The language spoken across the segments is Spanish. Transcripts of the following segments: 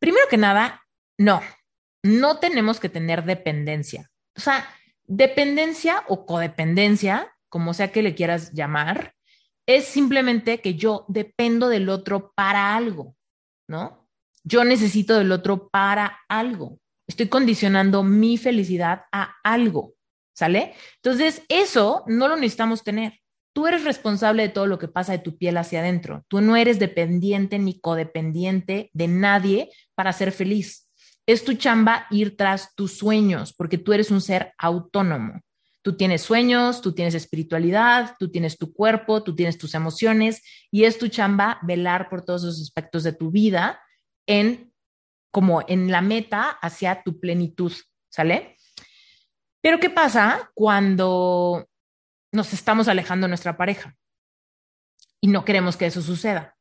Primero que nada, no, no tenemos que tener dependencia. O sea, dependencia o codependencia, como sea que le quieras llamar, es simplemente que yo dependo del otro para algo, ¿no? Yo necesito del otro para algo. Estoy condicionando mi felicidad a algo, ¿sale? Entonces, eso no lo necesitamos tener. Tú eres responsable de todo lo que pasa de tu piel hacia adentro. Tú no eres dependiente ni codependiente de nadie para ser feliz. Es tu chamba ir tras tus sueños, porque tú eres un ser autónomo. Tú tienes sueños, tú tienes espiritualidad, tú tienes tu cuerpo, tú tienes tus emociones y es tu chamba velar por todos esos aspectos de tu vida en como en la meta hacia tu plenitud, ¿sale? Pero ¿qué pasa cuando nos estamos alejando de nuestra pareja y no queremos que eso suceda?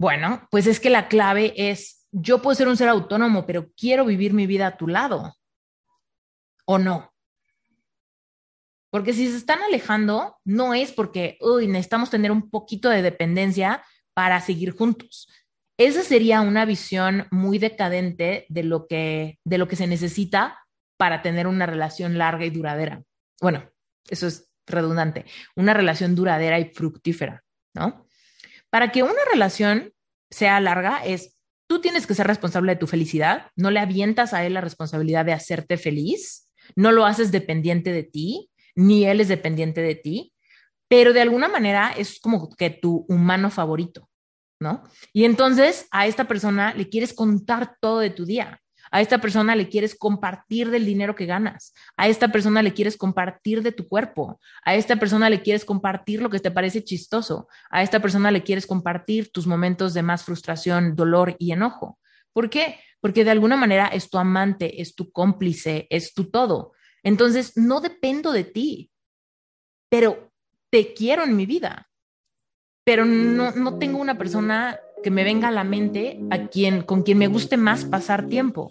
Bueno, pues es que la clave es, yo puedo ser un ser autónomo, pero quiero vivir mi vida a tu lado. ¿O no? Porque si se están alejando, no es porque, uy, necesitamos tener un poquito de dependencia para seguir juntos. Esa sería una visión muy decadente de lo que, de lo que se necesita para tener una relación larga y duradera. Bueno, eso es redundante, una relación duradera y fructífera, ¿no? Para que una relación sea larga es, tú tienes que ser responsable de tu felicidad, no le avientas a él la responsabilidad de hacerte feliz, no lo haces dependiente de ti, ni él es dependiente de ti, pero de alguna manera es como que tu humano favorito, ¿no? Y entonces a esta persona le quieres contar todo de tu día. A esta persona le quieres compartir del dinero que ganas. A esta persona le quieres compartir de tu cuerpo. A esta persona le quieres compartir lo que te parece chistoso. A esta persona le quieres compartir tus momentos de más frustración, dolor y enojo. ¿Por qué? Porque de alguna manera es tu amante, es tu cómplice, es tu todo. Entonces, no dependo de ti, pero te quiero en mi vida. Pero no, no tengo una persona que me venga a la mente a quien, con quien me guste más pasar tiempo.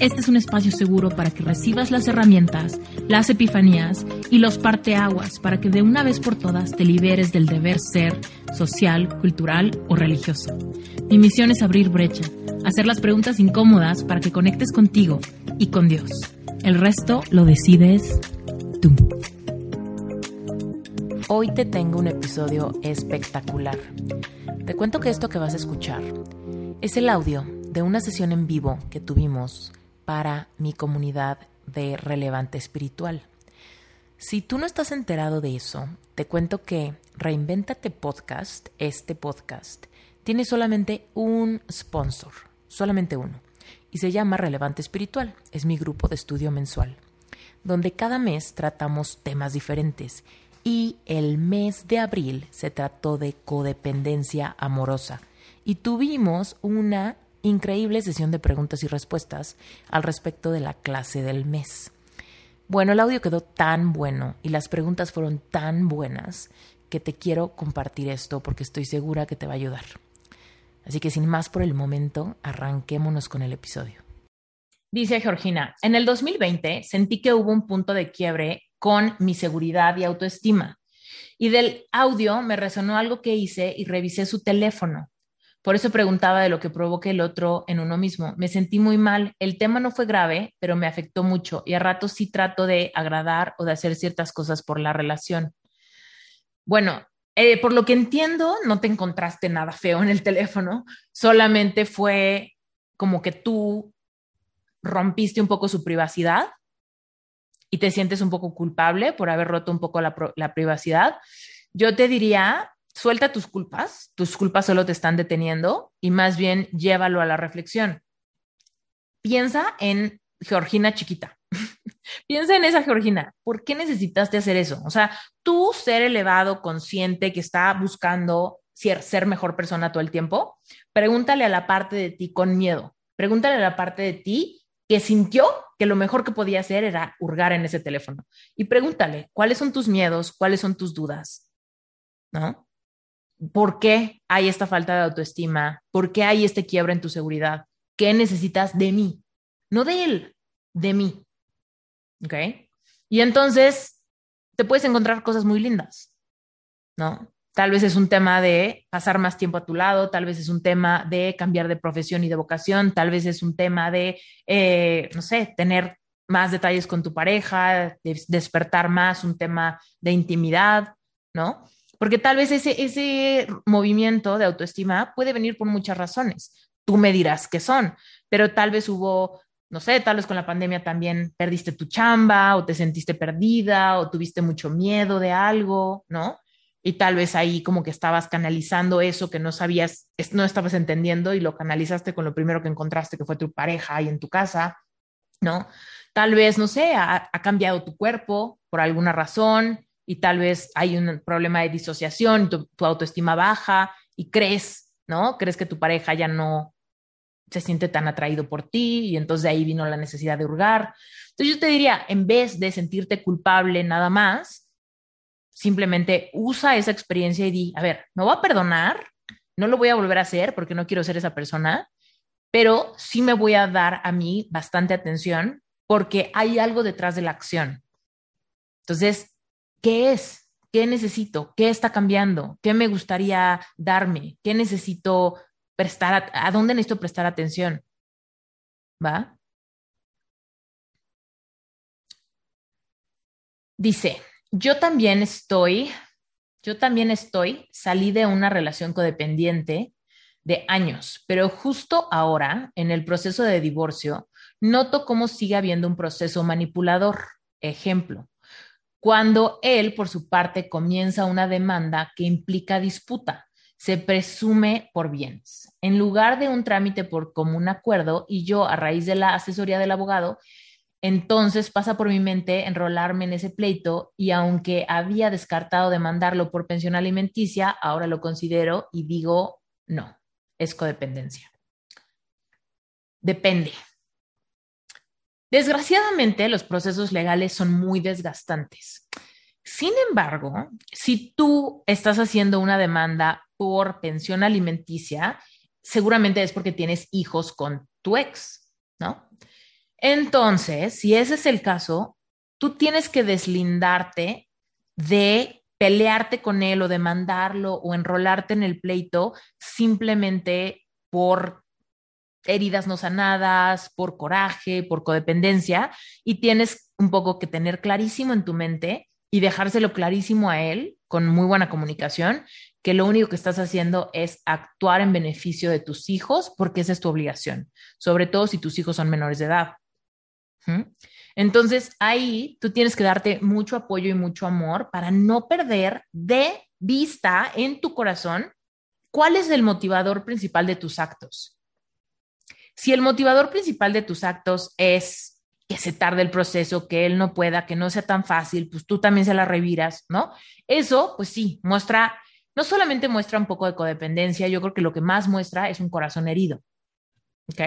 este es un espacio seguro para que recibas las herramientas, las epifanías y los parteaguas para que de una vez por todas te liberes del deber ser social, cultural o religioso. Mi misión es abrir brecha, hacer las preguntas incómodas para que conectes contigo y con Dios. El resto lo decides tú. Hoy te tengo un episodio espectacular. Te cuento que esto que vas a escuchar es el audio de una sesión en vivo que tuvimos para mi comunidad de relevante espiritual. Si tú no estás enterado de eso, te cuento que Reinventate Podcast, este podcast, tiene solamente un sponsor, solamente uno, y se llama Relevante Espiritual. Es mi grupo de estudio mensual, donde cada mes tratamos temas diferentes. Y el mes de abril se trató de codependencia amorosa. Y tuvimos una increíble sesión de preguntas y respuestas al respecto de la clase del mes. Bueno, el audio quedó tan bueno y las preguntas fueron tan buenas que te quiero compartir esto porque estoy segura que te va a ayudar. Así que sin más por el momento, arranquémonos con el episodio. Dice Georgina, en el 2020 sentí que hubo un punto de quiebre con mi seguridad y autoestima. Y del audio me resonó algo que hice y revisé su teléfono. Por eso preguntaba de lo que provoca el otro en uno mismo. Me sentí muy mal. El tema no fue grave, pero me afectó mucho y a ratos sí trato de agradar o de hacer ciertas cosas por la relación. Bueno, eh, por lo que entiendo, no te encontraste nada feo en el teléfono, solamente fue como que tú rompiste un poco su privacidad y te sientes un poco culpable por haber roto un poco la, la privacidad. Yo te diría suelta tus culpas, tus culpas solo te están deteniendo y más bien llévalo a la reflexión. Piensa en Georgina chiquita. Piensa en esa Georgina. ¿Por qué necesitaste hacer eso? O sea, tú ser elevado, consciente, que está buscando ser, mejor persona todo el tiempo, pregúntale a la parte de ti con miedo. Pregúntale a la parte de ti que sintió que lo mejor que podía hacer era hurgar en ese teléfono. Y pregúntale, ¿cuáles son tus miedos? ¿Cuáles son tus dudas? ¿No? ¿Por qué hay esta falta de autoestima? ¿Por qué hay este quiebra en tu seguridad? ¿Qué necesitas de mí? No de él, de mí. ¿Ok? Y entonces te puedes encontrar cosas muy lindas, ¿no? Tal vez es un tema de pasar más tiempo a tu lado, tal vez es un tema de cambiar de profesión y de vocación, tal vez es un tema de, eh, no sé, tener más detalles con tu pareja, despertar más un tema de intimidad, ¿no? Porque tal vez ese, ese movimiento de autoestima puede venir por muchas razones. Tú me dirás qué son, pero tal vez hubo, no sé, tal vez con la pandemia también perdiste tu chamba o te sentiste perdida o tuviste mucho miedo de algo, ¿no? y tal vez ahí como que estabas canalizando eso que no sabías, no estabas entendiendo y lo canalizaste con lo primero que encontraste, que fue tu pareja ahí en tu casa, ¿no? Tal vez, no sé, ha, cambiado tu cuerpo por alguna razón y tal vez hay un problema de disociación, tu, autoestima baja y crees, ¿no? Crees que tu pareja ya no se siente tan atraído por ti y entonces de ahí vino la necesidad de hurgar. Entonces yo te diría, en vez de sentirte culpable nada más, simplemente usa esa experiencia y di, a ver, me voy a perdonar, no lo voy a volver a hacer porque no quiero ser esa persona, pero sí me voy a dar a mí bastante atención porque hay algo detrás de la acción. Entonces, ¿qué es? ¿Qué necesito? ¿Qué está cambiando? ¿Qué me gustaría darme? ¿Qué necesito prestar? ¿A, dónde necesito prestar atención? ¿Va? Dice, yo también estoy, yo también estoy, salí de una relación codependiente de años, pero justo ahora, en el proceso de divorcio, noto cómo sigue habiendo un proceso manipulador. Ejemplo, cuando él, por su parte, comienza una demanda que implica disputa, se presume por bienes. En lugar de un trámite por común acuerdo y yo, a raíz de la asesoría del abogado, entonces pasa por mi mente enrolarme en ese pleito y aunque había descartado demandarlo por pensión alimenticia, ahora lo considero y digo, no, es codependencia. Depende. Desgraciadamente, los procesos legales son muy desgastantes. Sin embargo, si tú estás haciendo una demanda por pensión alimenticia, seguramente es porque tienes hijos con tu ex, ¿no? Entonces, si ese es el caso, tú tienes que deslindarte de pelearte con él o demandarlo o enrolarte en el pleito simplemente por heridas no sanadas, por coraje, por codependencia, y tienes un poco que tener clarísimo en tu mente y dejárselo clarísimo a él con muy buena comunicación, que lo único que estás haciendo es actuar en beneficio de tus hijos porque esa es tu obligación, sobre todo si tus hijos son menores de edad. Entonces ahí tú tienes que darte mucho apoyo y mucho amor para no perder de vista en tu corazón cuál es el motivador principal de tus actos. Si el motivador principal de tus actos es que se tarde el proceso, que él no pueda, que no sea tan fácil, pues tú también se la reviras, ¿no? Eso, pues sí, muestra, no solamente muestra un poco de codependencia, yo creo que lo que más muestra es un corazón herido. ¿Ok?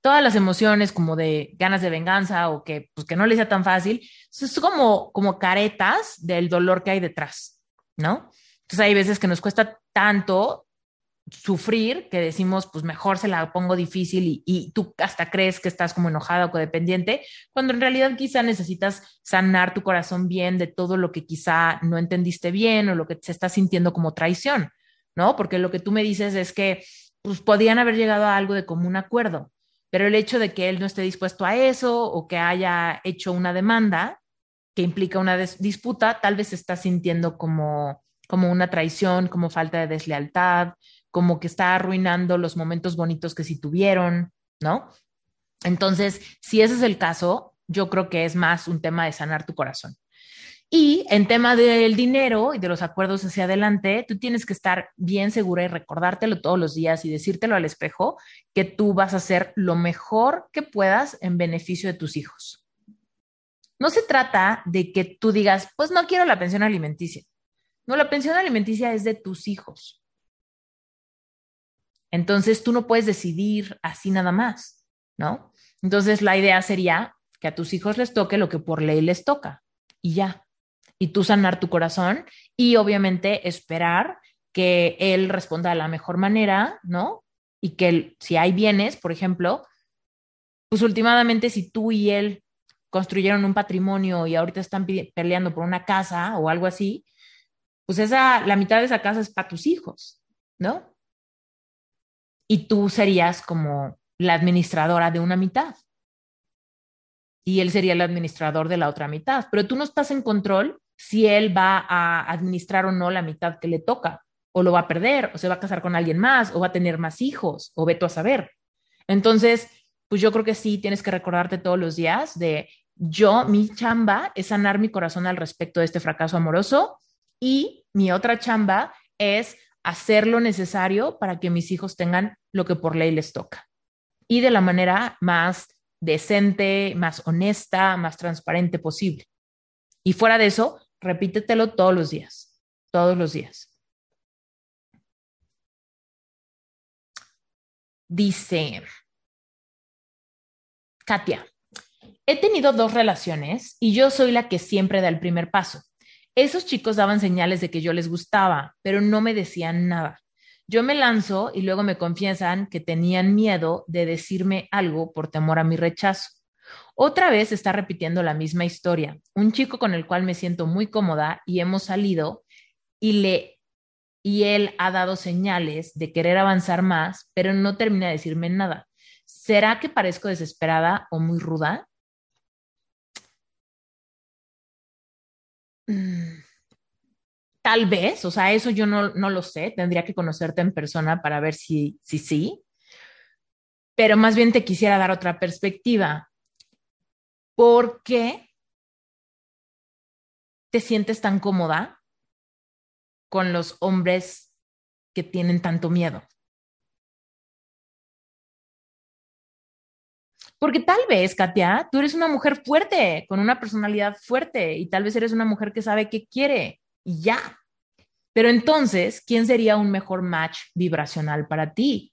todas las emociones como de ganas de venganza o que, pues, que no le sea tan fácil, es como, como caretas del dolor que hay detrás, ¿no? Entonces hay veces que nos cuesta tanto sufrir que decimos, pues mejor se la pongo difícil y, y, tú hasta crees que estás como enojada o codependiente, cuando en realidad quizá necesitas sanar tu corazón bien de todo lo que quizá no entendiste bien o lo que se está sintiendo como traición, ¿no? Porque lo que tú me dices es que pues podían haber llegado a algo de común acuerdo, pero el hecho de que él no esté dispuesto a eso o que haya hecho una demanda que implica una disputa, tal vez se está sintiendo como, como una traición, como falta de deslealtad, como que está arruinando los momentos bonitos que sí tuvieron, ¿no? Entonces, si ese es el caso, yo creo que es más un tema de sanar tu corazón. Y en tema del dinero y de los acuerdos hacia adelante, tú tienes que estar bien segura y recordártelo todos los días y decírtelo al espejo que tú vas a hacer lo mejor que puedas en beneficio de tus hijos. No se trata de que tú digas, pues no quiero la pensión alimenticia. No, la pensión alimenticia es de tus hijos. Entonces tú no puedes decidir así nada más, ¿no? Entonces, la idea sería que a tus hijos les toque lo que por ley les toca y ya. Y tú sanar tu corazón y obviamente esperar que él responda de la mejor manera, ¿no? Y que si hay bienes, por ejemplo, pues últimamente si tú y él construyeron un patrimonio y ahorita están peleando por una casa o algo así, pues esa, la mitad de esa casa es para tus hijos, ¿no? Y tú serías como la administradora de una mitad. Y él sería el administrador de la otra mitad. Pero tú no estás en control si él va a administrar o no la mitad que le toca, o lo va a perder, o se va a casar con alguien más, o va a tener más hijos, o ve tú a saber. Entonces, pues yo creo que sí tienes que recordarte todos los días de yo, mi chamba es sanar mi corazón al respecto de este fracaso amoroso y mi otra chamba es hacer lo necesario para que mis hijos tengan lo que por ley les toca y de la manera más decente, más honesta, más transparente posible. Y fuera de eso, repítetelo todos los días, todos los días. Dice Katia, He tenido dos relaciones y yo soy la que siempre da el primer paso. Esos chicos daban señales de que yo les gustaba, pero no me decían nada. Yo me lanzo y luego me confiesan que tenían miedo de decirme algo por temor a mi rechazo. Otra vez está repitiendo la misma historia. Un chico con el cual me siento muy cómoda y hemos salido y le y él ha dado señales de querer avanzar más, pero no termina de decirme nada. ¿Será que parezco desesperada o muy ruda? Tal vez, o sea, eso yo no, lo sé, tendría que conocerte en persona para ver si, si sí, pero más bien te quisiera dar otra perspectiva. ¿Por qué te sientes tan cómoda con los hombres que tienen tanto miedo? Porque tal vez, Katia, tú eres una mujer fuerte, con una personalidad fuerte, y tal vez eres una mujer que sabe qué quiere, y ya. Pero entonces, ¿quién sería un mejor match vibracional para ti?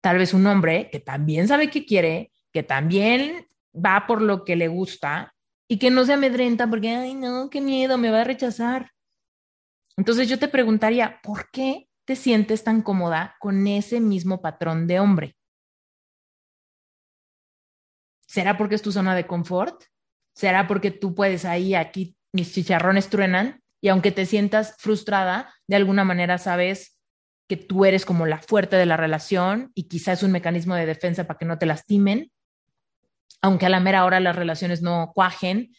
Tal vez un hombre que también sabe qué quiere, que también va por lo que le gusta y que no se amedrenta porque, ay, no, qué miedo, me va a rechazar. Entonces yo te preguntaría, ¿por qué te sientes tan cómoda con ese mismo patrón de hombre? ¿Será porque es tu zona de confort? ¿Será porque tú puedes ahí, aquí, mis chicharrones truenan? Y aunque te sientas frustrada, de alguna manera sabes que tú eres como la fuerte de la relación y quizás es un mecanismo de defensa para que no te lastimen, aunque a la mera hora las relaciones no cuajen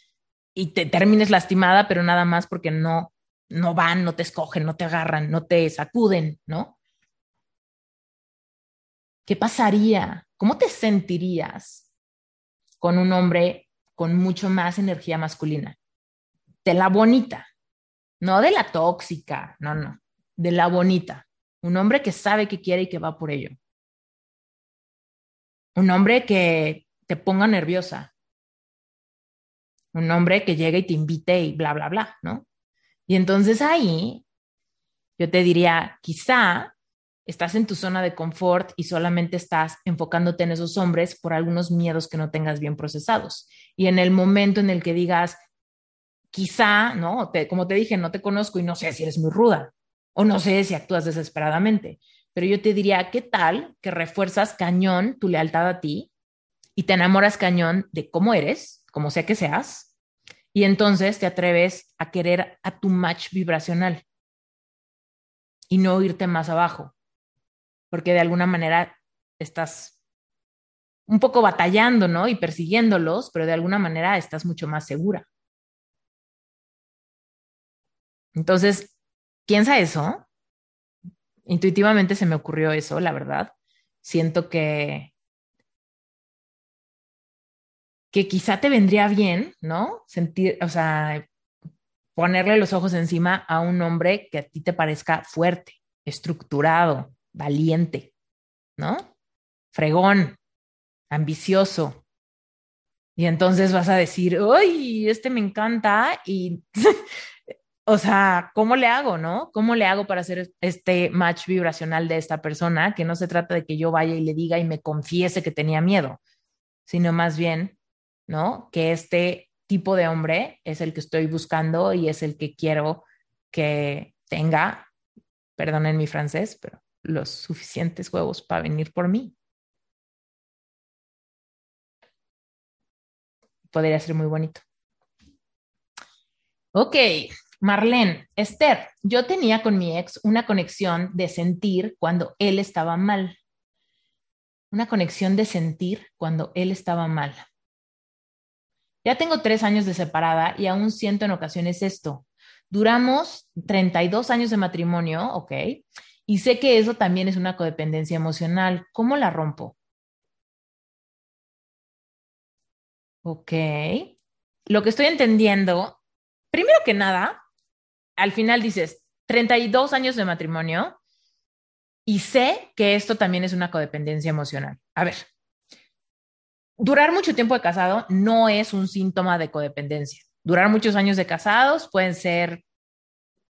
y te termines lastimada, pero nada más porque no, no van, no te escogen, no te agarran, no te sacuden, ¿no? ¿Qué pasaría? ¿Cómo te sentirías con un hombre con mucho más energía masculina. De la bonita, no de la tóxica, no, no, de la bonita. Un hombre que sabe que quiere y que va por ello. Un hombre que te ponga nerviosa. Un hombre que llegue y te invite y bla, bla, bla, ¿no? Y entonces ahí yo te diría, quizá estás en tu zona de confort y solamente estás enfocándote en esos hombres por algunos miedos que no tengas bien procesados. Y en el momento en el que digas, quizá, ¿no? como te dije, no te conozco y no sé si eres muy ruda o no sé si actúas desesperadamente, pero yo te diría, ¿qué tal que refuerzas cañón tu lealtad a ti y te enamoras cañón de cómo eres, como sea que seas, y entonces te atreves a querer a tu match vibracional y no irte más abajo? Porque de alguna manera estás un poco batallando, ¿no? Y persiguiéndolos, pero de alguna manera estás mucho más segura. Entonces, piensa eso. Intuitivamente se me ocurrió eso, la verdad. Siento que que quizá te vendría bien, ¿no? Sentir, o sea, ponerle los ojos encima a un hombre que a ti te parezca fuerte, estructurado, valiente, ¿no? Fregón, ambicioso. Y entonces vas a decir, uy, este me encanta y, o sea, ¿cómo le hago, no? ¿Cómo le hago para hacer este match vibracional de esta persona? Que no se trata de que yo vaya y le diga y me confiese que tenía miedo. sino más bien, ¿no? Que este tipo de hombre es el que estoy buscando y es el que quiero que tenga, perdonen mi francés, pero los suficientes huevos para venir por mí. Podría ser muy bonito. Ok, Marlene, Esther, yo tenía con mi ex una conexión de sentir cuando él estaba mal. Una conexión de sentir cuando él estaba mal. Ya tengo tres años de separada y aún siento en ocasiones esto. Duramos 32 años de matrimonio, ok, y sé que eso también es una codependencia emocional. ¿Cómo la rompo? Ok. Lo que estoy entendiendo, primero que nada, al final dices 32 años de matrimonio y sé que esto también es una codependencia emocional. A ver, durar mucho tiempo de casado no es un síntoma de codependencia. Durar muchos años de casados pueden ser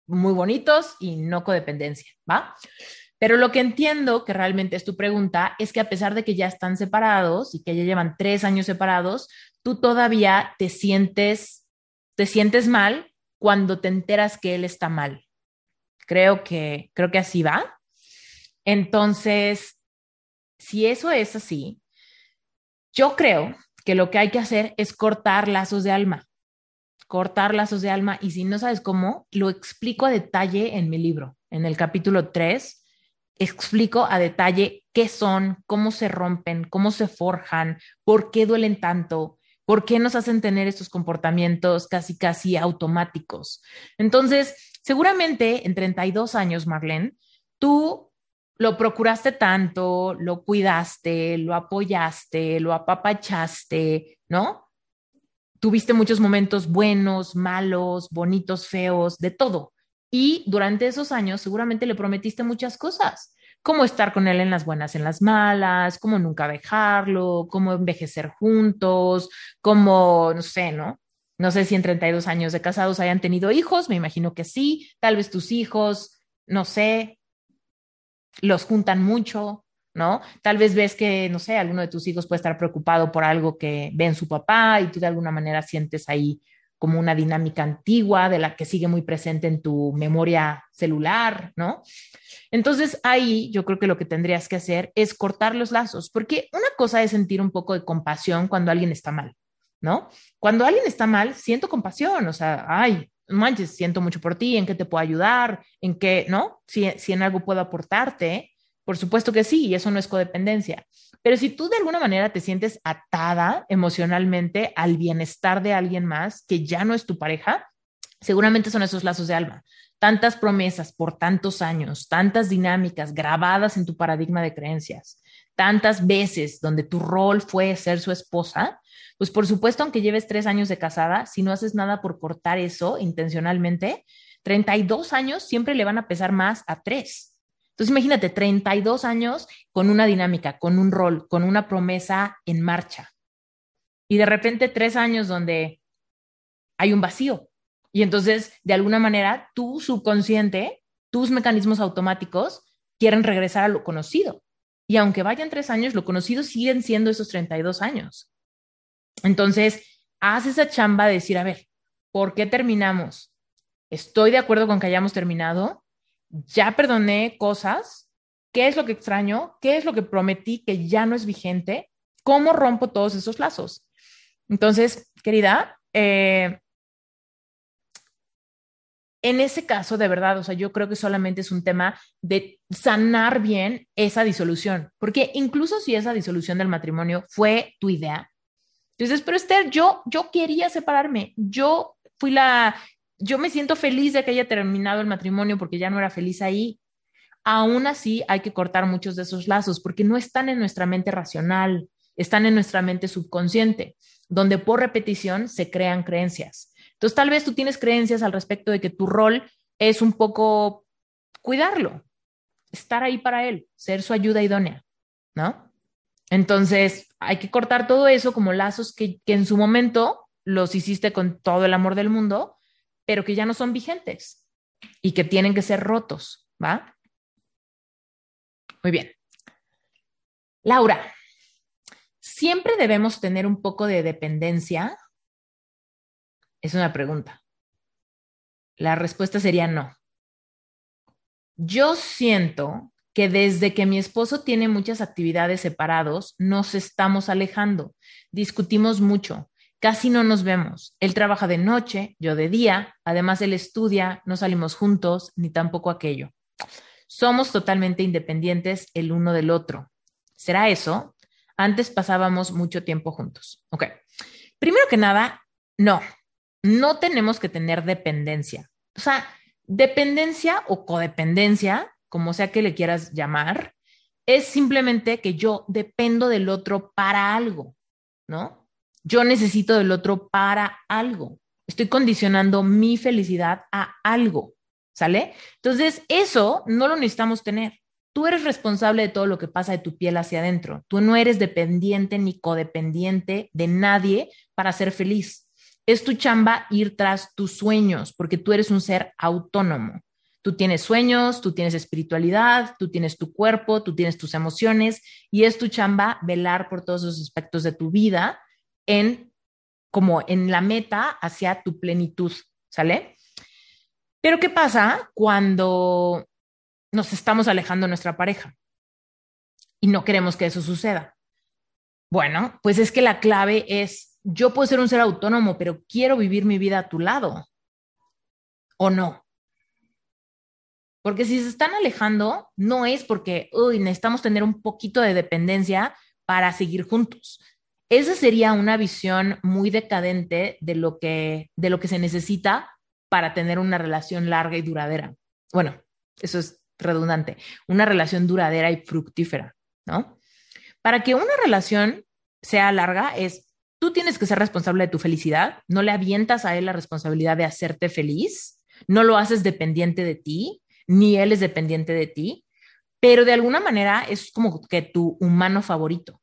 muy bonitos y no codependencia, ¿va? Pero lo que entiendo que realmente es tu pregunta es que a pesar de que ya están separados y que ya llevan tres años separados, tú todavía te sientes, te sientes mal cuando te enteras que él está mal. Creo que, creo que así va. Entonces, si eso es así, yo creo que lo que hay que hacer es cortar lazos de alma, cortar lazos de alma y si no sabes cómo, lo explico a detalle en mi libro, en el capítulo 3, explico a detalle qué son, cómo se rompen, cómo se forjan, por qué duelen tanto, ¿Por qué nos hacen tener estos comportamientos casi, casi automáticos? Entonces, seguramente en 32 años, Marlene, tú lo procuraste tanto, lo cuidaste, lo apoyaste, lo apapachaste, ¿no? Tuviste muchos momentos buenos, malos, bonitos, feos, de todo. Y durante esos años seguramente le prometiste muchas cosas cómo estar con él en las buenas, en las malas, cómo nunca dejarlo, cómo envejecer juntos, cómo, no sé, ¿no? No sé si en 32 años de casados hayan tenido hijos, me imagino que sí, tal vez tus hijos, no sé, los juntan mucho, ¿no? Tal vez ves que, no sé, alguno de tus hijos puede estar preocupado por algo que ve en su papá y tú de alguna manera sientes ahí como una dinámica antigua de la que sigue muy presente en tu memoria celular, ¿no? Entonces ahí yo creo que lo que tendrías que hacer es cortar los lazos, porque una cosa es sentir un poco de compasión cuando alguien está mal, ¿no? Cuando alguien está mal, siento compasión, o sea, ay, manches, siento mucho por ti, en qué te puedo ayudar, en qué, ¿no? Si, si en algo puedo aportarte, por supuesto que sí, y eso no es codependencia. Pero si tú de alguna manera te sientes atada emocionalmente al bienestar de alguien más que ya no es tu pareja, seguramente son esos lazos de alma. Tantas promesas por tantos años, tantas dinámicas grabadas en tu paradigma de creencias, tantas veces donde tu rol fue ser su esposa, pues por supuesto, aunque lleves tres años de casada, si no haces nada por cortar eso intencionalmente, 32 años siempre le van a pesar más a tres. Entonces imagínate, 32 años con una dinámica, con un rol, con una promesa en marcha. Y de repente tres años donde hay un vacío. Y entonces, de alguna manera, tu subconsciente, tus mecanismos automáticos quieren regresar a lo conocido. Y aunque vayan tres años, lo conocido siguen siendo esos 32 años. Entonces, haz esa chamba de decir, a ver, ¿por qué terminamos? Estoy de acuerdo con que hayamos terminado, ya perdoné cosas, qué es lo que extraño, qué es lo que prometí que ya no es vigente, cómo rompo todos esos lazos. Entonces, querida, eh, en ese caso, de verdad, o sea, yo creo que solamente es un tema de sanar bien esa disolución, porque incluso si esa disolución del matrimonio fue tu idea, dices, pero Esther, yo, yo quería separarme, yo fui la yo me siento feliz de que haya terminado el matrimonio porque ya no era feliz ahí. Aún así, hay que cortar muchos de esos lazos porque no están en nuestra mente racional, están en nuestra mente subconsciente, donde por repetición se crean creencias. Entonces, tal vez tú tienes creencias al respecto de que tu rol es un poco cuidarlo, estar ahí para él, ser su ayuda idónea, ¿no? Entonces, hay que cortar todo eso como lazos que, que en su momento los hiciste con todo el amor del mundo, pero que ya no son vigentes y que tienen que ser rotos, ¿va? Muy bien. Laura, ¿siempre debemos tener un poco de dependencia? Es una pregunta. La respuesta sería no. Yo siento que desde que mi esposo tiene muchas actividades separados, nos estamos alejando, discutimos mucho, casi no nos vemos. Él trabaja de noche, yo de día, además él estudia, no salimos juntos, ni tampoco aquello. Somos totalmente independientes el uno del otro. ¿Será eso? Antes pasábamos mucho tiempo juntos. Ok. Primero que nada, no, no tenemos que tener dependencia. O sea, dependencia o codependencia, como sea que le quieras llamar, es simplemente que yo dependo del otro para algo, ¿no? Yo necesito del otro para algo. Estoy condicionando mi felicidad a algo, ¿sale? Entonces, eso no lo necesitamos tener. Tú eres responsable de todo lo que pasa de tu piel hacia adentro. Tú no eres dependiente ni codependiente de nadie para ser feliz. Es tu chamba ir tras tus sueños, porque tú eres un ser autónomo. Tú tienes sueños, tú tienes espiritualidad, tú tienes tu cuerpo, tú tienes tus emociones y es tu chamba velar por todos esos aspectos de tu vida en como en la meta hacia tu plenitud, ¿sale? Pero ¿qué pasa cuando nos estamos alejando de nuestra pareja y no queremos que eso suceda? Bueno, pues es que la clave es, yo puedo ser un ser autónomo, pero quiero vivir mi vida a tu lado. ¿O no? Porque si se están alejando, no es porque, necesitamos tener un poquito de dependencia para seguir juntos. Esa sería una visión muy decadente de lo que, de lo que se necesita para tener una relación larga y duradera. Bueno, eso es redundante, una relación duradera y fructífera, ¿no? Para que una relación sea larga es, tú tienes que ser responsable de tu felicidad, no le avientas a él la responsabilidad de hacerte feliz, no lo haces dependiente de ti, ni él es dependiente de ti, pero de alguna manera es como que tu humano favorito,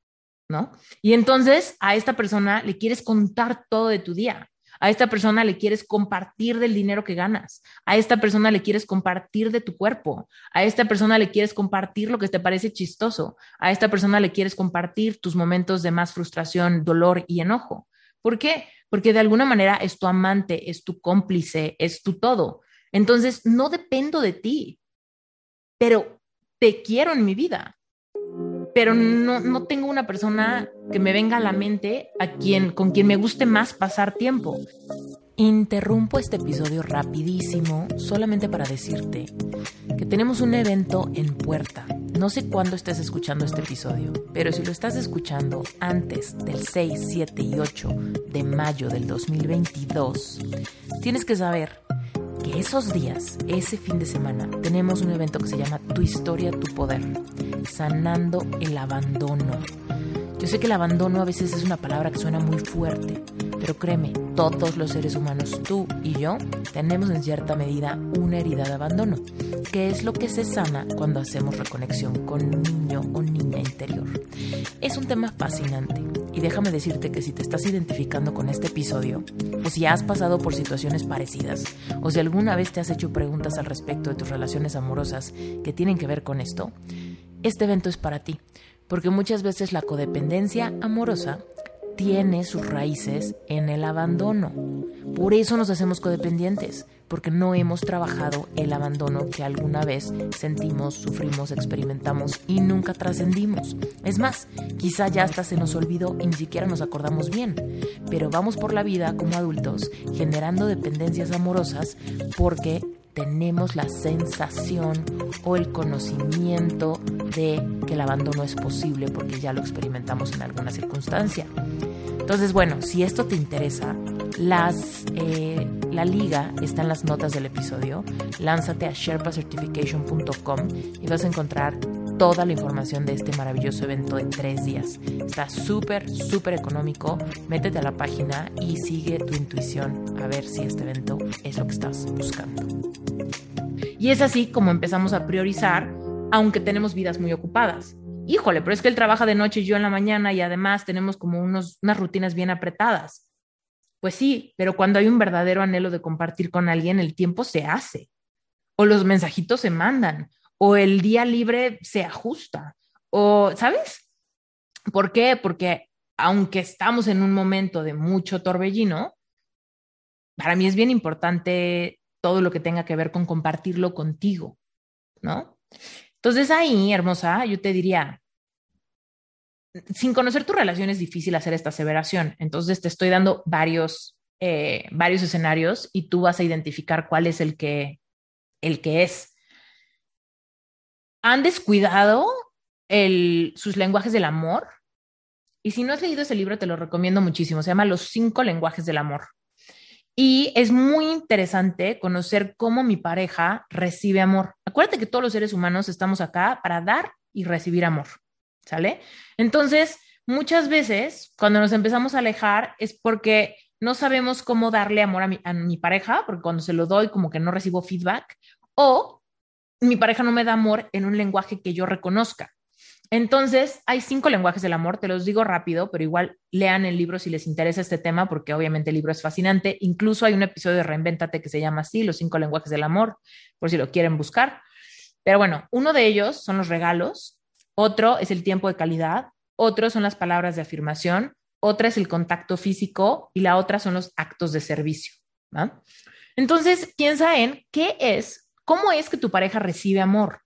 ¿no? Y entonces a esta persona le quieres contar todo de tu día. A esta persona le quieres compartir del dinero que ganas. A esta persona le quieres compartir de tu cuerpo. A esta persona le quieres compartir lo que te parece chistoso. A esta persona le quieres compartir tus momentos de más frustración, dolor y enojo. ¿Por qué? Porque de alguna manera es tu amante, es tu cómplice, es tu todo. Entonces, no dependo de ti, pero te quiero en mi vida. Pero no, no tengo una persona que me venga a la mente a quien, con quien me guste más pasar tiempo. Interrumpo este episodio rapidísimo solamente para decirte que tenemos un evento en puerta. No sé cuándo estés escuchando este episodio, pero si lo estás escuchando antes del 6, 7 y 8 de mayo del 2022, tienes que saber que esos días, ese fin de semana, tenemos un evento que se llama Tu historia, tu poder, sanando el abandono. Yo sé que el abandono a veces es una palabra que suena muy fuerte, pero créeme, todos los seres humanos, tú y yo, tenemos en cierta medida una herida de abandono, que es lo que se sana cuando hacemos reconexión con un niño o niña interior. Es un tema fascinante y déjame decirte que si te estás identificando con este episodio, o si has pasado por situaciones parecidas, o si alguna vez te has hecho preguntas al respecto de tus relaciones amorosas que tienen que ver con esto, este evento es para ti, porque muchas veces la codependencia amorosa tiene sus raíces en el abandono. Por eso nos hacemos codependientes, porque no hemos trabajado el abandono que alguna vez sentimos, sufrimos, experimentamos y nunca trascendimos. Es más, quizá ya hasta se nos olvidó y ni siquiera nos acordamos bien, pero vamos por la vida como adultos generando dependencias amorosas porque tenemos la sensación o el conocimiento de que el abandono es posible porque ya lo experimentamos en alguna circunstancia. Entonces, bueno, si esto te interesa, eh, la liga está en las notas del episodio. Lánzate a sherpacertification.com y vas a encontrar toda la información de este maravilloso evento de tres días. Está súper, súper económico. Métete a la página y sigue tu intuición a ver si este evento es lo que estás buscando. Y es así como empezamos a priorizar, aunque tenemos vidas muy ocupadas híjole, pero es que él trabaja de noche y yo en la mañana y además tenemos como unos, unas rutinas bien apretadas. Pues sí, pero cuando hay un verdadero anhelo de compartir con alguien, el tiempo se hace, o los mensajitos se mandan, o el día libre se ajusta, o, ¿sabes? ¿Por qué? Porque aunque estamos en un momento de mucho torbellino, para mí es bien importante todo lo que tenga que ver con compartirlo contigo, ¿no? Entonces ahí, hermosa, yo te diría, sin conocer tu relación es difícil hacer esta aseveración. Entonces te estoy dando varios, eh, varios escenarios y tú vas a identificar cuál es el que, el que es. ¿Han descuidado el, sus lenguajes del amor? Y si no has leído ese libro, te lo recomiendo muchísimo. Se llama Los cinco lenguajes del amor. Y es muy interesante conocer cómo mi pareja recibe amor. Acuérdate que todos los seres humanos estamos acá para dar y recibir amor. ¿Sale? Entonces, muchas veces cuando nos empezamos a alejar es porque no sabemos cómo darle amor a mi, a mi pareja, porque cuando se lo doy como que no recibo feedback, o mi pareja no me da amor en un lenguaje que yo reconozca. Entonces, hay cinco lenguajes del amor, te los digo rápido, pero igual lean el libro si les interesa este tema, porque obviamente el libro es fascinante. Incluso hay un episodio de Reinventate que se llama así, Los cinco lenguajes del amor, por si lo quieren buscar. Pero bueno, uno de ellos son los regalos, otro es el tiempo de calidad, otro son las palabras de afirmación, otra es el contacto físico y la otra son los actos de servicio. Entonces, piensa en qué es, cómo es que tu pareja recibe amor.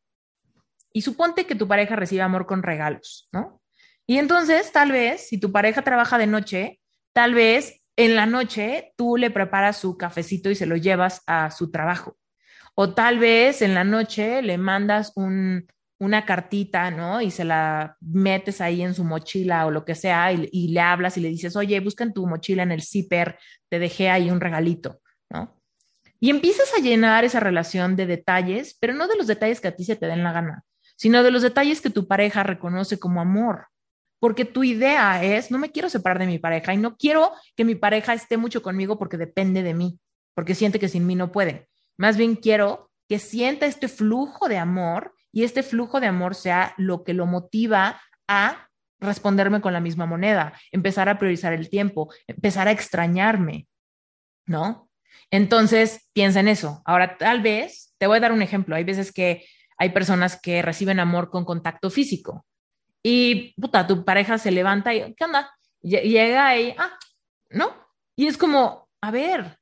Y suponte que tu pareja recibe amor con regalos, ¿no? Y entonces, tal vez, si tu pareja trabaja de noche, tal vez en la noche tú le preparas su cafecito y se lo llevas a su trabajo. O tal vez en la noche le mandas un, una cartita, ¿no? Y se la metes ahí en su mochila o lo que sea y, le hablas y le dices, oye, busca en tu mochila en el zipper, te dejé ahí un regalito, ¿no? Y empiezas a llenar esa relación de detalles, pero no de los detalles que a ti se te den la gana, sino de los detalles que tu pareja reconoce como amor. Porque tu idea es, no me quiero separar de mi pareja y no quiero que mi pareja esté mucho conmigo porque depende de mí, porque siente que sin mí no puede. Más bien quiero que sienta este flujo de amor y este flujo de amor sea lo que lo motiva a responderme con la misma moneda, empezar a priorizar el tiempo, empezar a extrañarme, ¿no? Entonces, piensa en eso. Ahora, tal vez, te voy a dar un ejemplo. Hay veces que hay personas que reciben amor con contacto físico. Y, puta, tu pareja se levanta y, ¿qué onda? Llega y, ah, ¿no? Y es como, a ver,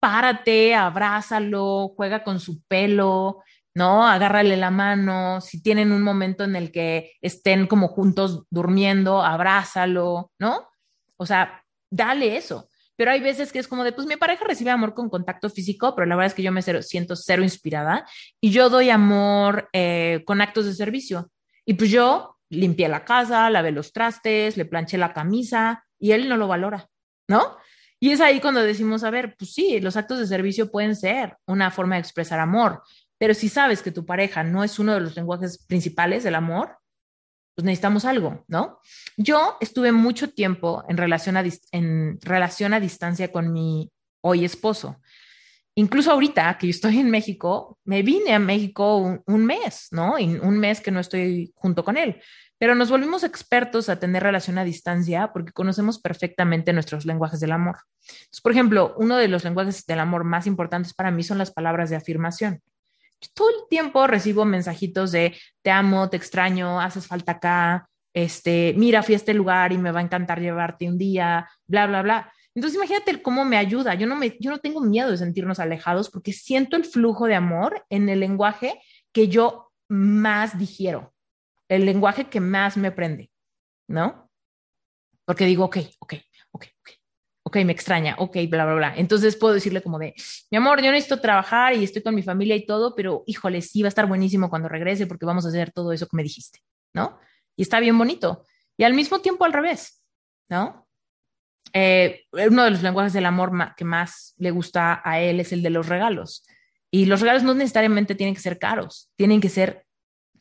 párate, abrázalo, juega con su pelo, ¿no? Agárrale la mano, si tienen un momento en el que estén como juntos durmiendo, abrázalo, ¿no? O sea, dale eso pero hay veces que es como de, pues mi pareja recibe amor con contacto físico, pero la verdad es que yo me siento cero inspirada y yo doy amor eh, con actos de servicio. Y pues yo limpié la casa, lavé los trastes, le planché la camisa y él no lo valora, ¿no? Y es ahí cuando decimos, a ver, pues sí, los actos de servicio pueden ser una forma de expresar amor, pero si sabes que tu pareja no es uno de los lenguajes principales del amor, pues necesitamos algo, ¿no? Yo estuve mucho tiempo en relación a, en relación a distancia con mi hoy esposo. Incluso ahorita que yo estoy en México, me vine a México un, mes, ¿no? Y un mes que no estoy junto con él. Pero nos volvimos expertos a tener relación a distancia porque conocemos perfectamente nuestros lenguajes del amor. por ejemplo, uno de los lenguajes del amor más importantes para mí son las palabras de afirmación todo el tiempo recibo mensajitos de te amo, te extraño, haces falta acá, este, mira, fui a este lugar y me va a encantar llevarte un día, bla, bla, bla. Entonces imagínate cómo me ayuda. Yo no, me, yo no tengo miedo de sentirnos alejados porque siento el flujo de amor en el lenguaje que yo más digiero, el lenguaje que más me prende, ¿no? Porque digo, ok, ok, ok, ok ok, me extraña, ok, bla, bla, bla. Entonces puedo decirle como de, mi amor, yo necesito trabajar y estoy con mi familia y todo, pero híjole, sí va a estar buenísimo cuando regrese porque vamos a hacer todo eso que me dijiste, ¿no? Y está bien bonito. Y al mismo tiempo al revés, ¿no? Eh, uno de los lenguajes del amor que más le gusta a él es el de los regalos. Y los regalos no necesariamente tienen que ser caros, tienen que ser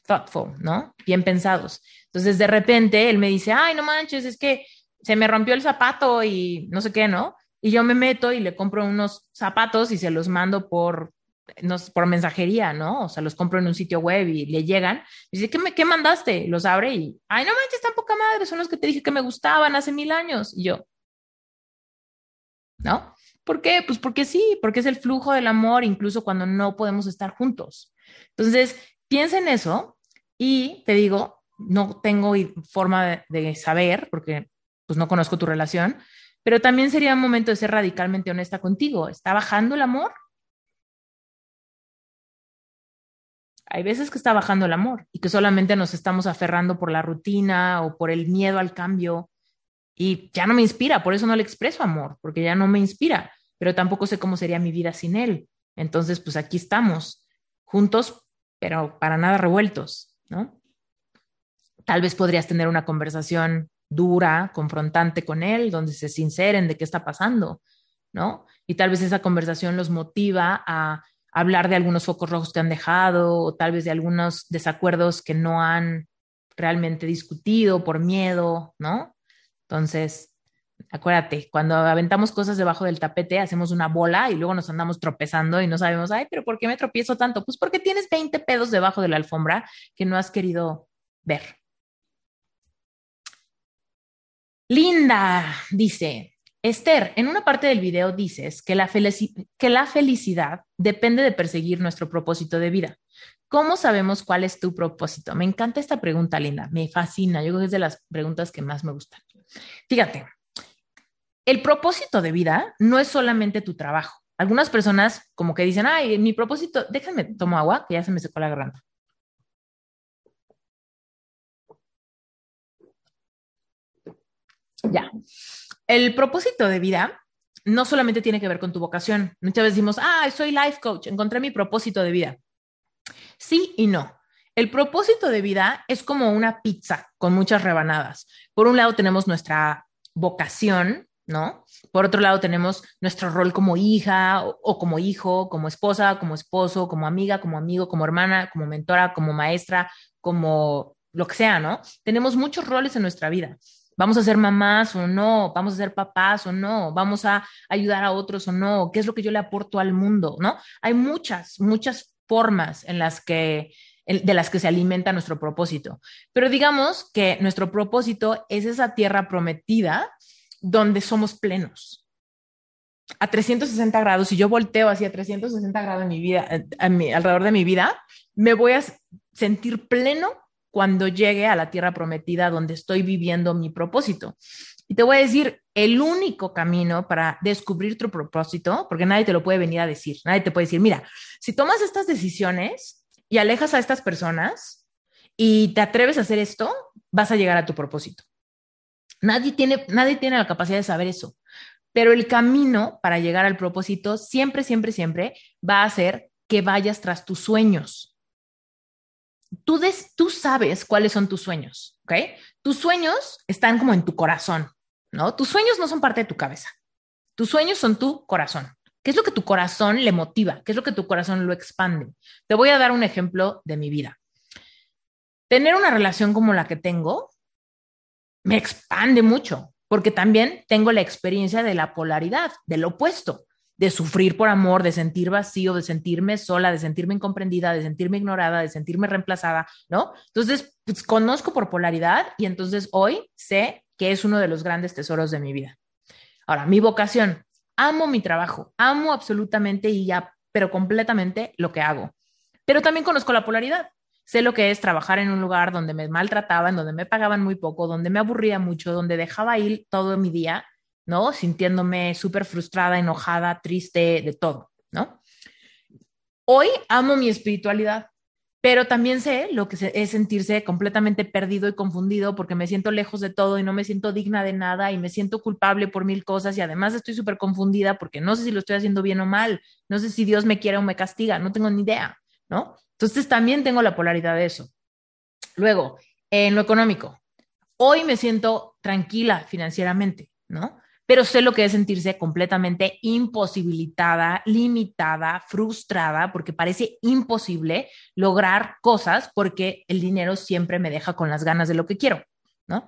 thoughtful, ¿no? Bien pensados. Entonces, de repente, él me dice, ay, no manches, es que se me rompió el zapato y no sé qué, ¿no? Y yo me meto y le compro unos zapatos y se los mando por, no, por mensajería, ¿no? O sea, los compro en un sitio web y le llegan. Y dice, ¿qué, me, ¿qué mandaste? Los abre y, ay, no manches, tan poca madre, son los que te dije que me gustaban hace mil años. Y yo, ¿no? ¿Por qué? Pues porque sí, porque es el flujo del amor, incluso cuando no podemos estar juntos. Entonces, piensa en eso y te digo, no tengo forma de, saber porque pues no conozco tu relación, pero también sería un momento de ser radicalmente honesta contigo. ¿Está bajando el amor? Hay veces que está bajando el amor y que solamente nos estamos aferrando por la rutina o por el miedo al cambio y ya no me inspira, por eso no le expreso amor, porque ya no me inspira, pero tampoco sé cómo sería mi vida sin él. Entonces, pues aquí estamos, juntos, pero para nada revueltos, ¿no? Tal vez podrías tener una conversación dura, confrontante con él, donde se sinceren de qué está pasando, ¿no? Y tal vez esa conversación los motiva a hablar de algunos focos rojos que han dejado o tal vez de algunos desacuerdos que no han realmente discutido por miedo, ¿no? Entonces, acuérdate, cuando aventamos cosas debajo del tapete, hacemos una bola y luego nos andamos tropezando y no sabemos, ay, pero ¿por qué me tropiezo tanto? Pues porque tienes 20 pedos debajo de la alfombra que no has querido ver. Linda dice, Esther, en una parte del video dices que la, felicidad depende de perseguir nuestro propósito de vida. ¿Cómo sabemos cuál es tu propósito? Me encanta esta pregunta, Linda. Me fascina. Yo creo que es de las preguntas que más me gustan. Fíjate, el propósito de vida no es solamente tu trabajo. Algunas personas como que dicen, ay, mi propósito, déjenme, tomo agua, que ya se me secó la garganta. Ya. El propósito de vida no solamente tiene que ver con tu vocación. Muchas veces decimos, ah, soy life coach, encontré mi propósito de vida. Sí y no. El propósito de vida es como una pizza con muchas rebanadas. Por un lado tenemos nuestra vocación, ¿no? Por otro lado tenemos nuestro rol como hija o, como hijo, como esposa, como esposo, como amiga, como amigo, como hermana, como mentora, como maestra, como lo que sea, ¿no? Tenemos muchos roles en nuestra vida. Vamos a ser mamás o no, vamos a ser papás o no, vamos a ayudar a otros o no, qué es lo que yo le aporto al mundo, ¿no? Hay muchas, muchas formas en las que de las que se alimenta nuestro propósito. Pero digamos que nuestro propósito es esa tierra prometida donde somos plenos. A 360 grados, si yo volteo hacia 360 grados en mi vida, alrededor de mi vida, me voy a sentir pleno cuando llegue a la tierra prometida donde estoy viviendo mi propósito. Y te voy a decir, el único camino para descubrir tu propósito, porque nadie te lo puede venir a decir, nadie te puede decir, mira, si tomas estas decisiones y alejas a estas personas y te atreves a hacer esto, vas a llegar a tu propósito. Nadie tiene, nadie tiene la capacidad de saber eso, pero el camino para llegar al propósito siempre, siempre, siempre va a ser que vayas tras tus sueños. Tú, sabes cuáles son tus sueños, ¿ok? Tus sueños están como en tu corazón. ¿no? Tus sueños no son parte de tu cabeza. Tus sueños son tu corazón. ¿Qué es lo que tu corazón le motiva? ¿Qué es lo que tu corazón lo expande? Te voy a dar un ejemplo de mi vida. Tener una relación como la que tengo me expande mucho, porque también tengo la experiencia de la polaridad, del opuesto, de sufrir por amor, de sentir vacío, de sentirme sola, de sentirme incomprendida, de sentirme ignorada, de sentirme reemplazada, ¿no? Entonces, pues, conozco por polaridad y entonces hoy sé que es uno de los grandes tesoros de mi vida. Ahora, mi vocación. Amo mi trabajo, amo absolutamente y ya, pero completamente lo que hago. Pero también conozco la polaridad. Sé lo que es trabajar en un lugar donde me maltrataban, donde me pagaban muy poco, donde me aburría mucho, donde dejaba ir todo mi día, ¿no? Sintiéndome súper frustrada, enojada, triste, de todo, ¿no? Hoy amo mi espiritualidad, pero también sé lo que es sentirse completamente perdido y confundido porque me siento lejos de todo y no me siento digna de nada y me siento culpable por mil cosas y además estoy súper confundida porque no sé si lo estoy haciendo bien o mal, no sé si Dios me quiere o me castiga, no tengo ni idea, ¿no? Entonces también tengo la polaridad de eso. Luego, en lo económico, hoy me siento tranquila financieramente, ¿no? Pero sé lo que es sentirse completamente imposibilitada, limitada, frustrada, porque parece imposible lograr cosas porque el dinero siempre me deja con las ganas de lo que quiero, ¿no?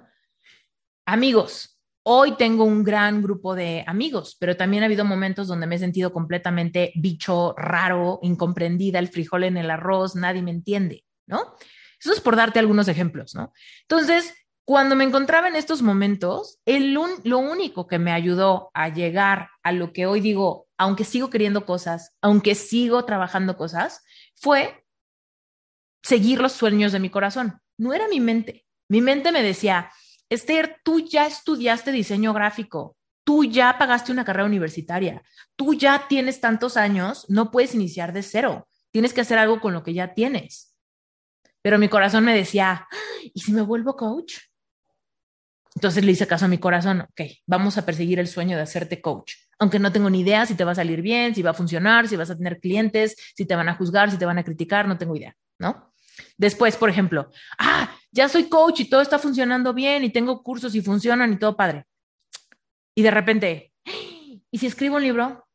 Amigos, hoy tengo un gran grupo de amigos, pero también ha habido momentos donde me he sentido completamente bicho raro, incomprendida, el frijol en el arroz, nadie me entiende, ¿no? Eso es por darte algunos ejemplos, ¿no? Entonces, cuando me encontraba en estos momentos, el lo único que me ayudó a llegar a lo que hoy digo, aunque sigo queriendo cosas, aunque sigo trabajando cosas, fue seguir los sueños de mi corazón. No era mi mente, Mi mente me decía, Esther, tú ya estudiaste diseño gráfico, tú ya pagaste una carrera universitaria, tú ya tienes tantos años, no puedes iniciar de cero, tienes que hacer algo con lo que ya tienes. Pero mi corazón me decía, ¿y si me vuelvo coach? Entonces le hice caso a mi corazón, ok, vamos a perseguir el sueño de hacerte coach, aunque no tengo ni idea si te va a salir bien, si va a funcionar, si vas a tener clientes, si te van a juzgar, si te van a criticar, no tengo idea, ¿no? Después, por ejemplo, ah, ya soy coach y todo está funcionando bien y tengo cursos y funcionan y todo padre. Y de repente, ¿y si escribo un libro?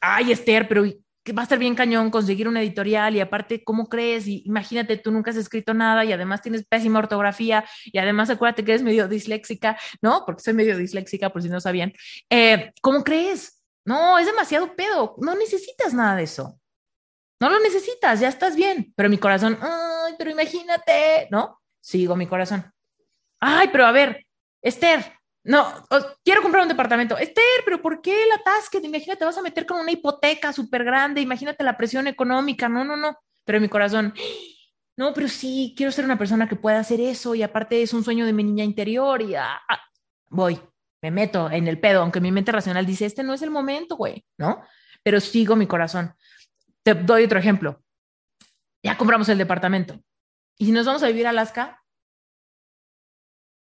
Ay, Esther, pero que va a estar bien cañón conseguir una editorial y aparte, ¿cómo crees? Y imagínate, tú nunca has escrito nada y además tienes pésima ortografía y además acuérdate que eres medio disléxica, ¿no? Porque soy medio disléxica, por si no sabían. Eh, ¿Cómo crees? No, es demasiado pedo, no necesitas nada de eso. No lo necesitas, ya estás bien. Pero mi corazón, ay, pero imagínate, ¿no? Sigo mi corazón. Ay, pero a ver, Esther, no, quiero comprar un departamento. Esther, pero ¿por qué el atasque? Imagínate, vas a meter con una hipoteca súper grande, imagínate la presión económica. No, no, no. Pero mi corazón, no, pero sí, quiero ser una persona que pueda hacer eso y aparte es un sueño de mi niña interior y ah, ah, voy, me meto en el pedo, aunque mi mente racional dice, este no es el momento, güey, ¿no? Pero sigo mi corazón. Te doy otro ejemplo. Ya compramos el departamento. ¿Y si nos vamos a vivir a Alaska?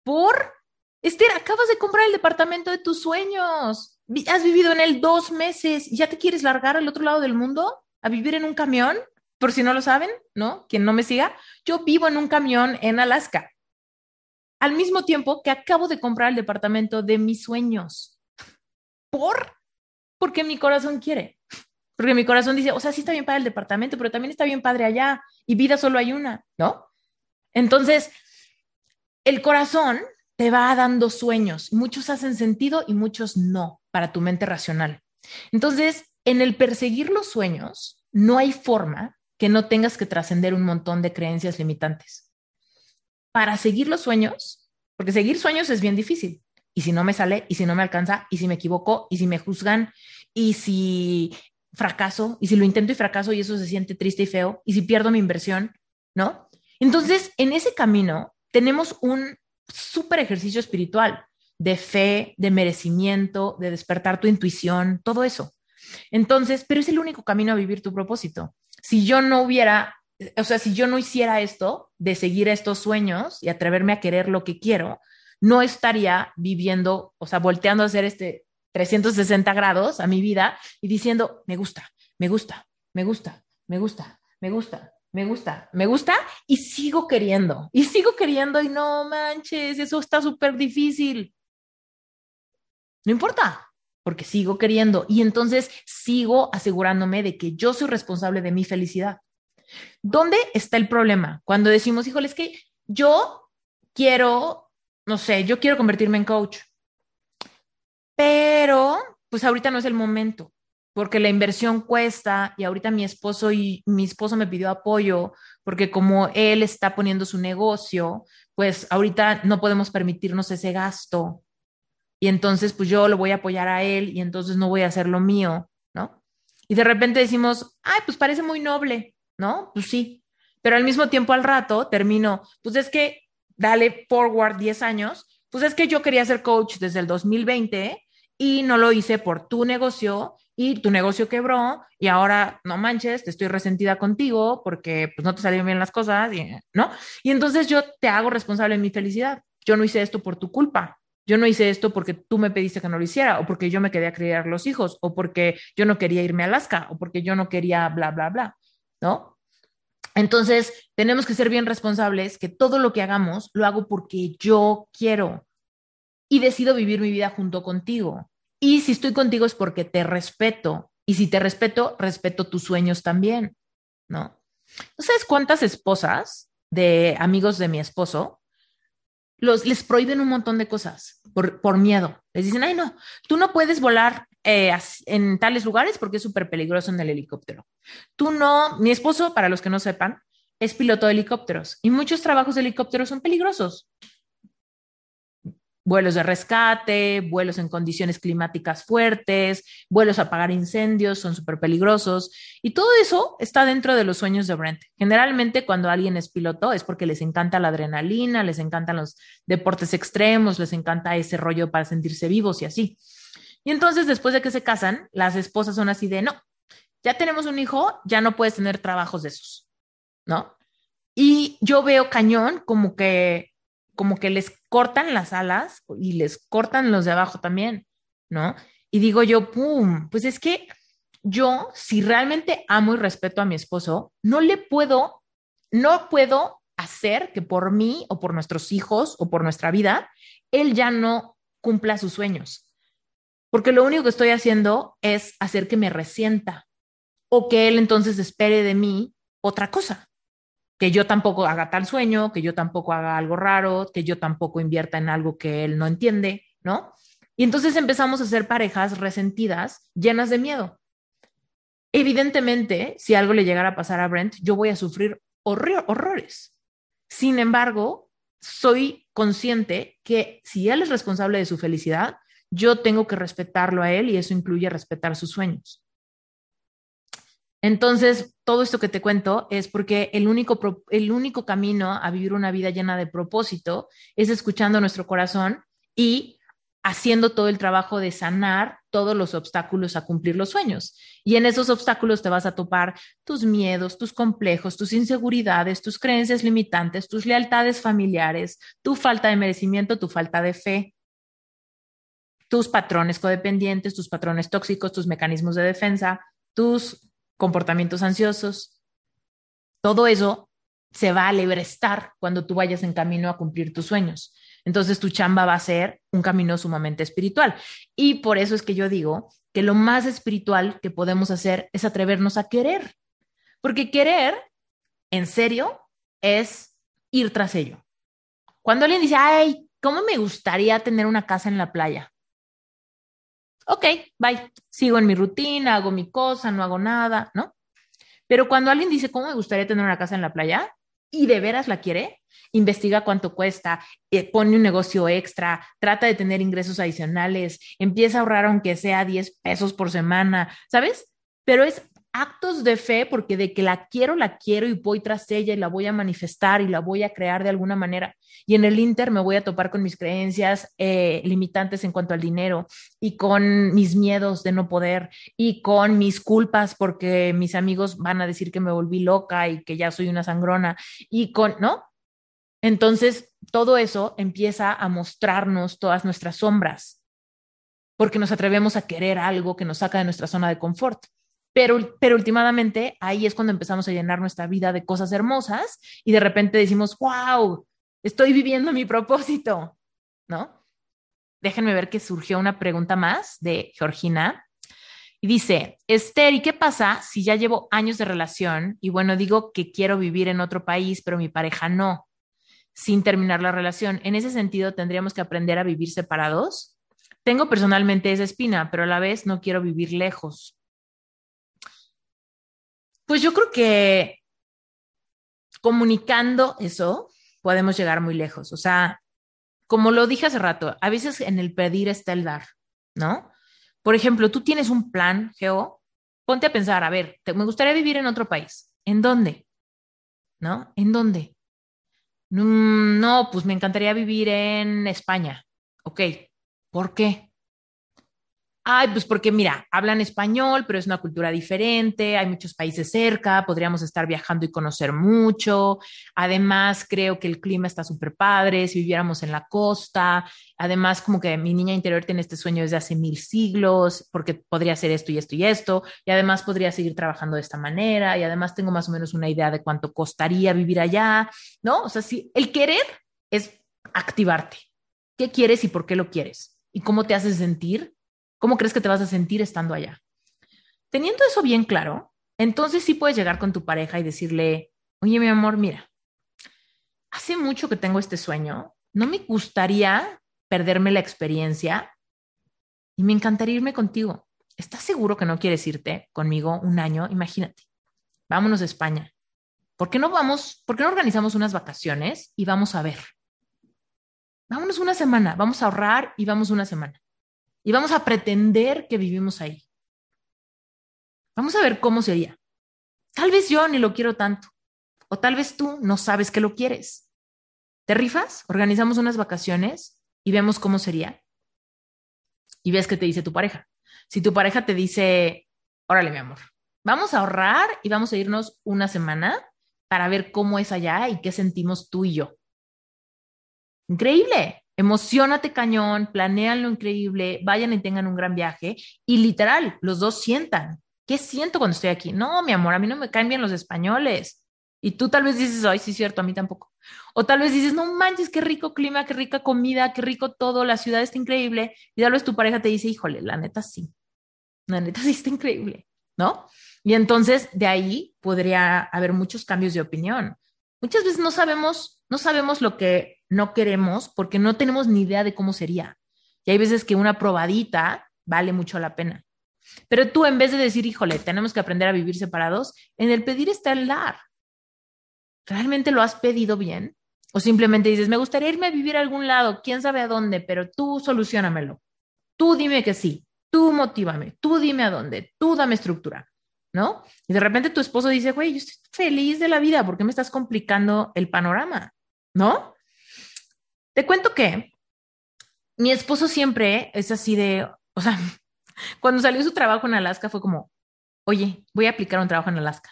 ¿Por? Esther, acabas de comprar el departamento de tus sueños. Has vivido en él dos meses. ¿Ya te quieres largar al otro lado del mundo a vivir en un camión? Por si no lo saben, ¿no? Quien no me siga, yo vivo en un camión en Alaska. Al mismo tiempo que acabo de comprar el departamento de mis sueños. ¿Por? Porque mi corazón quiere. Porque mi corazón dice, o sea, sí está bien para el departamento, pero también está bien padre allá y vida solo hay una, ¿no? Entonces, el corazón te va dando sueños. Muchos hacen sentido y muchos no para tu mente racional. Entonces, en el perseguir los sueños, no hay forma que no tengas que trascender un montón de creencias limitantes. Para seguir los sueños, porque seguir sueños es bien difícil. Y si no me sale, y si no me alcanza, y si me equivoco, y si me juzgan, y si fracaso, y si lo intento y fracaso y eso se siente triste y feo, y si pierdo mi inversión, ¿no? Entonces, en ese camino tenemos un súper ejercicio espiritual de fe, de merecimiento, de despertar tu intuición, todo eso. Entonces, pero es el único camino a vivir tu propósito. Si yo no hubiera, o sea, si yo no hiciera esto, de seguir estos sueños y atreverme a querer lo que quiero, no estaría viviendo, o sea, volteando a hacer este 360 grados a mi vida y diciendo, me gusta, me gusta, me gusta, me gusta, me gusta, me gusta, me gusta y sigo queriendo, y sigo queriendo y no manches, eso está súper difícil. No importa, porque sigo queriendo y entonces sigo asegurándome de que yo soy responsable de mi felicidad. ¿Dónde está el problema? Cuando decimos, híjole, es que yo quiero, no sé, yo quiero convertirme en coach, pero pues ahorita no es el momento porque la inversión cuesta y ahorita mi esposo y mi esposo me pidió apoyo porque como él está poniendo su negocio, pues ahorita no podemos permitirnos ese gasto. Y entonces pues yo lo voy a apoyar a él y entonces no voy a hacer lo mío, ¿no? Y de repente decimos, ay, pues parece muy noble, ¿no? Pues sí. Pero al mismo tiempo al rato termino, pues es que dale forward 10 años, pues es que yo quería ser coach desde el 2020 y no lo hice por tu negocio y tu negocio quebró y ahora no manches, te estoy resentida contigo porque pues no te salieron bien las cosas, ¿no? Y entonces yo te hago responsable de mi felicidad. Yo no hice esto por tu culpa. Yo no hice esto porque tú me pediste que no lo hiciera, o porque yo me quería criar los hijos, o porque yo no quería irme a Alaska, o porque yo no quería bla, bla, bla, ¿no? Entonces, tenemos que ser bien responsables que todo lo que hagamos lo hago porque yo quiero y decido vivir mi vida junto contigo. Y si estoy contigo es porque te respeto. Y si te respeto, respeto tus sueños también, ¿no? ¿No sabes cuántas esposas de amigos de mi esposo los, les prohíben un montón de cosas por, por miedo? Les dicen, ay, no, tú no puedes volar eh, en tales lugares porque es súper peligroso en el helicóptero. Tú no, mi esposo, para los que no sepan, es piloto de helicópteros y muchos trabajos de helicópteros son peligrosos vuelos de rescate, vuelos en condiciones climáticas fuertes, vuelos a apagar incendios, son súper peligrosos. Y todo eso está dentro de los sueños de Brent. Generalmente cuando alguien es piloto es porque les encanta la adrenalina, les encantan los deportes extremos, les encanta ese rollo para sentirse vivos y así. Y entonces después de que se casan, las esposas son así de, no, ya tenemos un hijo, ya no puedes tener trabajos de esos, ¿no? Y yo veo cañón como que como que les cortan las alas y les cortan los de abajo también, ¿no? Y digo yo, ¡pum! Pues es que yo, si realmente amo y respeto a mi esposo, no le puedo, no puedo hacer que por mí o por nuestros hijos o por nuestra vida, él ya no cumpla sus sueños. Porque lo único que estoy haciendo es hacer que me resienta o que él entonces espere de mí otra cosa que yo tampoco haga tal sueño, que yo tampoco haga algo raro, que yo tampoco invierta en algo que él no entiende, ¿no? Y entonces empezamos a ser parejas resentidas, llenas de miedo. Evidentemente, si algo le llegara a pasar a Brent, yo voy a sufrir horrores. Sin embargo, soy consciente que si él es responsable de su felicidad, yo tengo que respetarlo a él y eso incluye respetar sus sueños. Entonces, todo esto que te cuento es porque el único, el único camino a vivir una vida llena de propósito es escuchando nuestro corazón y haciendo todo el trabajo de sanar todos los obstáculos a cumplir los sueños. Y en esos obstáculos te vas a topar tus miedos, tus complejos, tus inseguridades, tus creencias limitantes, tus lealtades familiares, tu falta de merecimiento, tu falta de fe, tus patrones codependientes, tus patrones tóxicos, tus mecanismos de defensa, tus comportamientos ansiosos. Todo eso se va a lebrestar cuando tú vayas en camino a cumplir tus sueños. Entonces tu chamba va a ser un camino sumamente espiritual. Y por eso es que yo digo que lo más espiritual que podemos hacer es atrevernos a querer. Porque querer, en serio, es ir tras ello. Cuando alguien dice, ay, ¿cómo me gustaría tener una casa en la playa? Ok, bye, sigo en mi rutina, hago mi cosa, no hago nada, ¿no? Pero cuando alguien dice, ¿cómo me gustaría tener una casa en la playa? Y de veras la quiere, investiga cuánto cuesta, eh, pone un negocio extra, trata de tener ingresos adicionales, empieza a ahorrar aunque sea 10 pesos por semana, ¿sabes? Pero es actos de fe, porque de que la quiero, la quiero y voy tras ella y la voy a manifestar y la voy a crear de alguna manera. Y en el Inter me voy a topar con mis creencias eh, limitantes en cuanto al dinero y con mis miedos de no poder y con mis culpas porque mis amigos van a decir que me volví loca y que ya soy una sangrona y con, ¿no? Entonces, todo eso empieza a mostrarnos todas nuestras sombras porque nos atrevemos a querer algo que nos saca de nuestra zona de confort. Pero, pero últimamente ahí es cuando empezamos a llenar nuestra vida de cosas hermosas y de repente decimos, wow, estoy viviendo mi propósito, ¿no? Déjenme ver que surgió una pregunta más de Georgina. Y dice, Esther, ¿y qué pasa si ya llevo años de relación y bueno, digo que quiero vivir en otro país, pero mi pareja no, sin terminar la relación? En ese sentido, ¿tendríamos que aprender a vivir separados? Tengo personalmente esa espina, pero a la vez no quiero vivir lejos. Pues yo creo que comunicando eso podemos llegar muy lejos. O sea, como lo dije hace rato, a veces en el pedir está el dar, ¿no? Por ejemplo, tú tienes un plan, Geo, ponte a pensar, a ver, me gustaría vivir en otro país. ¿En dónde? ¿No? ¿En dónde? Mm, no, pues me encantaría vivir en España. Ok, ¿por qué? Ay, pues porque mira, hablan español, pero es una cultura diferente, hay muchos países cerca, podríamos estar viajando y conocer mucho. Además, creo que el clima está súper padre, si viviéramos en la costa. Además, como que mi niña interior tiene este sueño desde hace mil siglos, porque podría hacer esto y esto y esto. Y además podría seguir trabajando de esta manera. Y además tengo más o menos una idea de cuánto costaría vivir allá, ¿no? O sea, si el querer es activarte. ¿Qué quieres y por qué lo quieres? ¿Y cómo te haces sentir? ¿Cómo crees que te vas a sentir estando allá? Teniendo eso bien claro, entonces sí puedes llegar con tu pareja y decirle, oye, mi amor, mira, hace mucho que tengo este sueño, no me gustaría perderme la experiencia y me encantaría irme contigo. ¿Estás seguro que no quieres irte conmigo un año? Imagínate, vámonos a España. ¿Por qué no vamos, por qué no organizamos unas vacaciones y vamos a ver? Vámonos una semana, vamos a ahorrar y vamos una semana. Y vamos a pretender que vivimos ahí. Vamos a ver cómo sería. Tal vez yo ni lo quiero tanto. O tal vez tú no sabes que lo quieres. ¿Te rifas? Organizamos unas vacaciones y vemos cómo sería. Y ves qué te dice tu pareja. Si tu pareja te dice, órale, mi amor, vamos a ahorrar y vamos a irnos una semana para ver cómo es allá y qué sentimos tú y yo. Increíble. Emocionate cañón, planean lo increíble, vayan y tengan un gran viaje y literal, los dos sientan. ¿Qué siento cuando estoy aquí? No, mi amor, a mí no me caen bien los españoles. Y tú tal vez dices, ay, sí, cierto, a mí tampoco. O tal vez dices, no manches, qué rico clima, qué rica comida, qué rico todo, la ciudad está increíble. Y tal vez tu pareja te dice, híjole, la neta sí. La neta sí está increíble, ¿no? Y entonces de ahí podría haber muchos cambios de opinión. Muchas veces no sabemos, no sabemos lo que no queremos porque no tenemos ni idea de cómo sería. Y hay veces que una probadita vale mucho la pena. Pero tú en vez de decir, híjole, tenemos que aprender a vivir separados, en el pedir está el dar. ¿Realmente lo has pedido bien? O simplemente dices, me gustaría irme a vivir a algún lado, quién sabe a dónde, pero tú solucionamelo. Tú dime que sí, tú motívame, tú dime a dónde, tú dame estructura. ¿no? Y de repente tu esposo dice, güey, yo estoy feliz de la vida, ¿por qué me estás complicando el panorama? ¿No? Te cuento que mi esposo siempre es así de, o sea, cuando salió su trabajo en Alaska fue como, oye, voy a aplicar un trabajo en Alaska.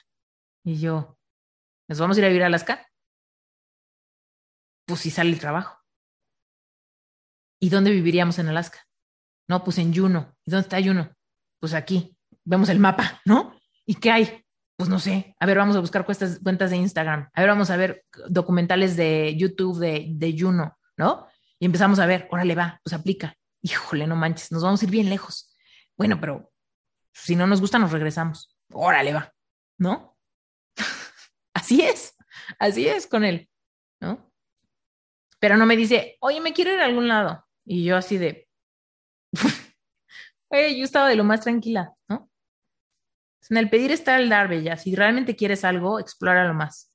Y yo, ¿nos vamos a ir a vivir a Alaska? Pues sí sale el trabajo. ¿Y dónde viviríamos en Alaska? No, pues en Juno. ¿Y dónde está Juno? Pues aquí. Vemos el mapa, ¿no? ¿Y qué hay? Pues no sé. A ver, vamos a buscar cuentas, cuentas de Instagram. A ver, vamos a ver documentales de YouTube de, de Juno, ¿no? Y empezamos a ver, órale, va, pues aplica. Híjole, no manches, nos vamos a ir bien lejos. Bueno, pero si no nos gusta, nos regresamos. Órale, va, ¿no? así es, así es con él, ¿no? Pero no me dice, oye, me quiero ir a algún lado. Y yo así de, oye, yo estaba de lo más tranquila, ¿no? En el pedir está el dar, Bella. Si realmente quieres algo, explóralo más.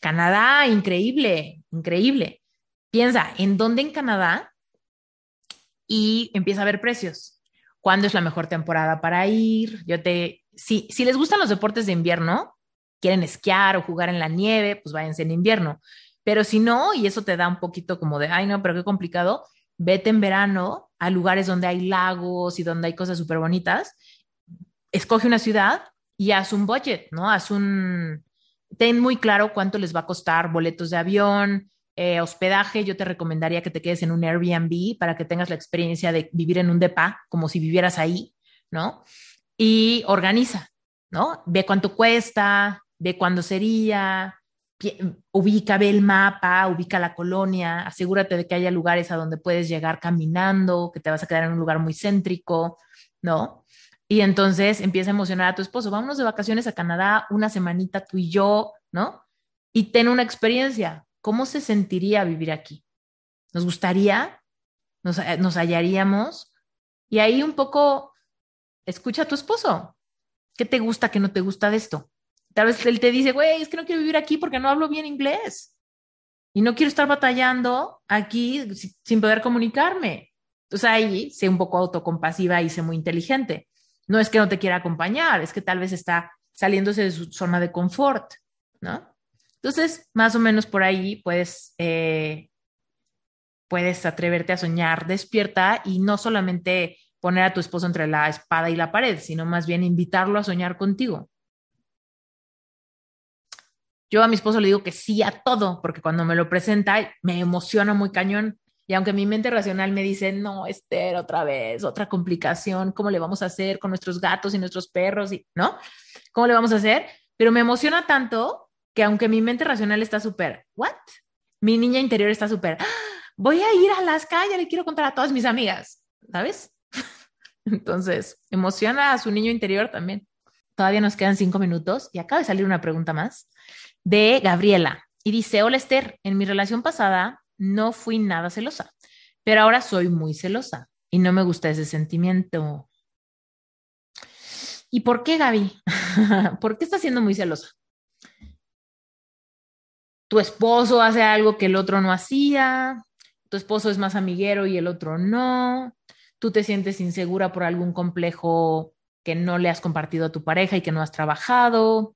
Canadá, increíble, increíble. Piensa, ¿en dónde en Canadá? Y empieza a ver precios. ¿Cuándo es la mejor temporada para ir? Yo te, si, si les gustan los deportes de invierno, quieren esquiar o jugar en la nieve, pues váyanse en invierno. Pero si no, y eso te da un poquito como de, ay, no, pero qué complicado, vete en verano a lugares donde hay lagos y donde hay cosas súper bonitas. Escoge una ciudad y haz un budget, ¿no? Haz un... Ten muy claro cuánto les va a costar boletos de avión, eh, hospedaje. Yo te recomendaría que te quedes en un Airbnb para que tengas la experiencia de vivir en un DEPA, como si vivieras ahí, ¿no? Y organiza, ¿no? Ve cuánto cuesta, ve cuándo sería, ubica, ve el mapa, ubica la colonia, asegúrate de que haya lugares a donde puedes llegar caminando, que te vas a quedar en un lugar muy céntrico, ¿no? Y entonces empieza a emocionar a tu esposo, vámonos de vacaciones a Canadá, una semanita tú y yo, ¿no? Y ten una experiencia. ¿Cómo se sentiría vivir aquí? ¿Nos gustaría? ¿Nos, eh, nos hallaríamos? Y ahí un poco, escucha a tu esposo. ¿Qué te gusta, qué no te gusta de esto? Tal vez él te dice, güey, es que no quiero vivir aquí porque no hablo bien inglés. Y no quiero estar batallando aquí sin poder comunicarme. Entonces ahí sé un poco autocompasiva y sé muy inteligente. No es que no te quiera acompañar, es que tal vez está saliéndose de su zona de confort, ¿no? Entonces, más o menos por ahí puedes, eh, puedes atreverte a soñar despierta y no solamente poner a tu esposo entre la espada y la pared, sino más bien invitarlo a soñar contigo. Yo a mi esposo le digo que sí a todo, porque cuando me lo presenta me emociona muy cañón. Y aunque mi mente racional me dice, no, Esther, otra vez, otra complicación, ¿cómo le vamos a hacer con nuestros gatos y nuestros perros? Y, ¿No? ¿Cómo le vamos a hacer? Pero me emociona tanto que aunque mi mente racional está súper, ¿what? Mi niña interior está súper, ¡Ah! voy a ir a Alaska, ya le quiero contar a todas mis amigas, ¿sabes? Entonces, emociona a su niño interior también. Todavía nos quedan cinco minutos y acaba de salir una pregunta más de Gabriela. Y dice, hola Esther, en mi relación pasada no fui nada celosa, pero ahora soy muy celosa y no me gusta ese sentimiento. ¿Y por qué, Gaby? ¿Por qué estás siendo muy celosa? tu esposo hace algo que el otro no hacía, tu esposo es más amiguero y el otro no, tú te sientes insegura por algún complejo que no le has compartido a tu pareja y que no has trabajado.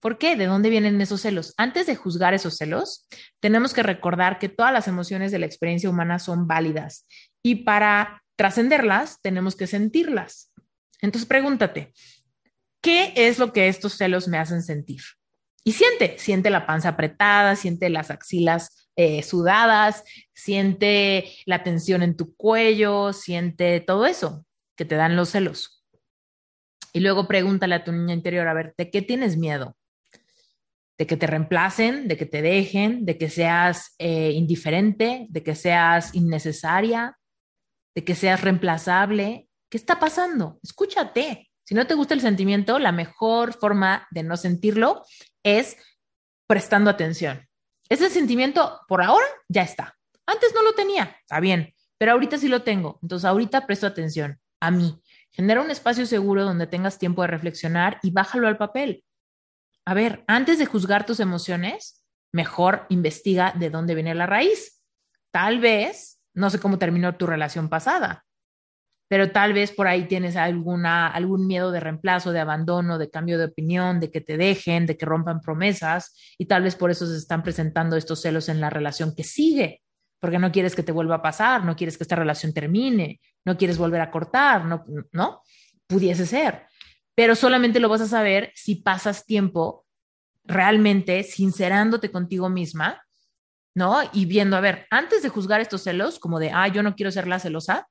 ¿Por qué? ¿De dónde vienen esos celos? Antes de juzgar esos celos, tenemos que recordar que todas las emociones de la experiencia humana son válidas y para trascenderlas tenemos que sentirlas. Entonces pregúntate, ¿qué es lo que estos celos me hacen sentir? Y siente, siente la panza apretada, siente las axilas eh, sudadas, siente la tensión en tu cuello, siente todo eso que te dan los celos. Y luego pregúntale a tu niña interior, a ver, ¿de qué tienes miedo? De que te reemplacen, de que te dejen, de que seas eh, indiferente, de que seas innecesaria, de que seas reemplazable. ¿Qué está pasando? Escúchate. Si no te gusta el sentimiento, la mejor forma de no sentirlo es prestando atención. Ese sentimiento por ahora ya está. Antes no lo tenía, está bien, pero ahorita sí lo tengo. Entonces ahorita presto atención a mí. Genera un espacio seguro donde tengas tiempo de reflexionar y bájalo al papel a ver, antes de juzgar tus emociones, mejor investiga de dónde viene la raíz. Tal vez, no sé cómo terminó tu relación pasada, pero tal vez por ahí tienes alguna, algún miedo de reemplazo, de abandono, de cambio de opinión, de que te dejen, de que rompan promesas, y tal vez por eso se están presentando estos celos en la relación que sigue, porque no quieres que te vuelva a pasar, no quieres que esta relación termine, no quieres volver a cortar, no, ¿no? Pudiese ser pero solamente lo vas a saber si pasas tiempo realmente sincerándote contigo misma, ¿no? Y viendo, a ver, antes de juzgar estos celos, como de, ah, yo no quiero ser la celosa,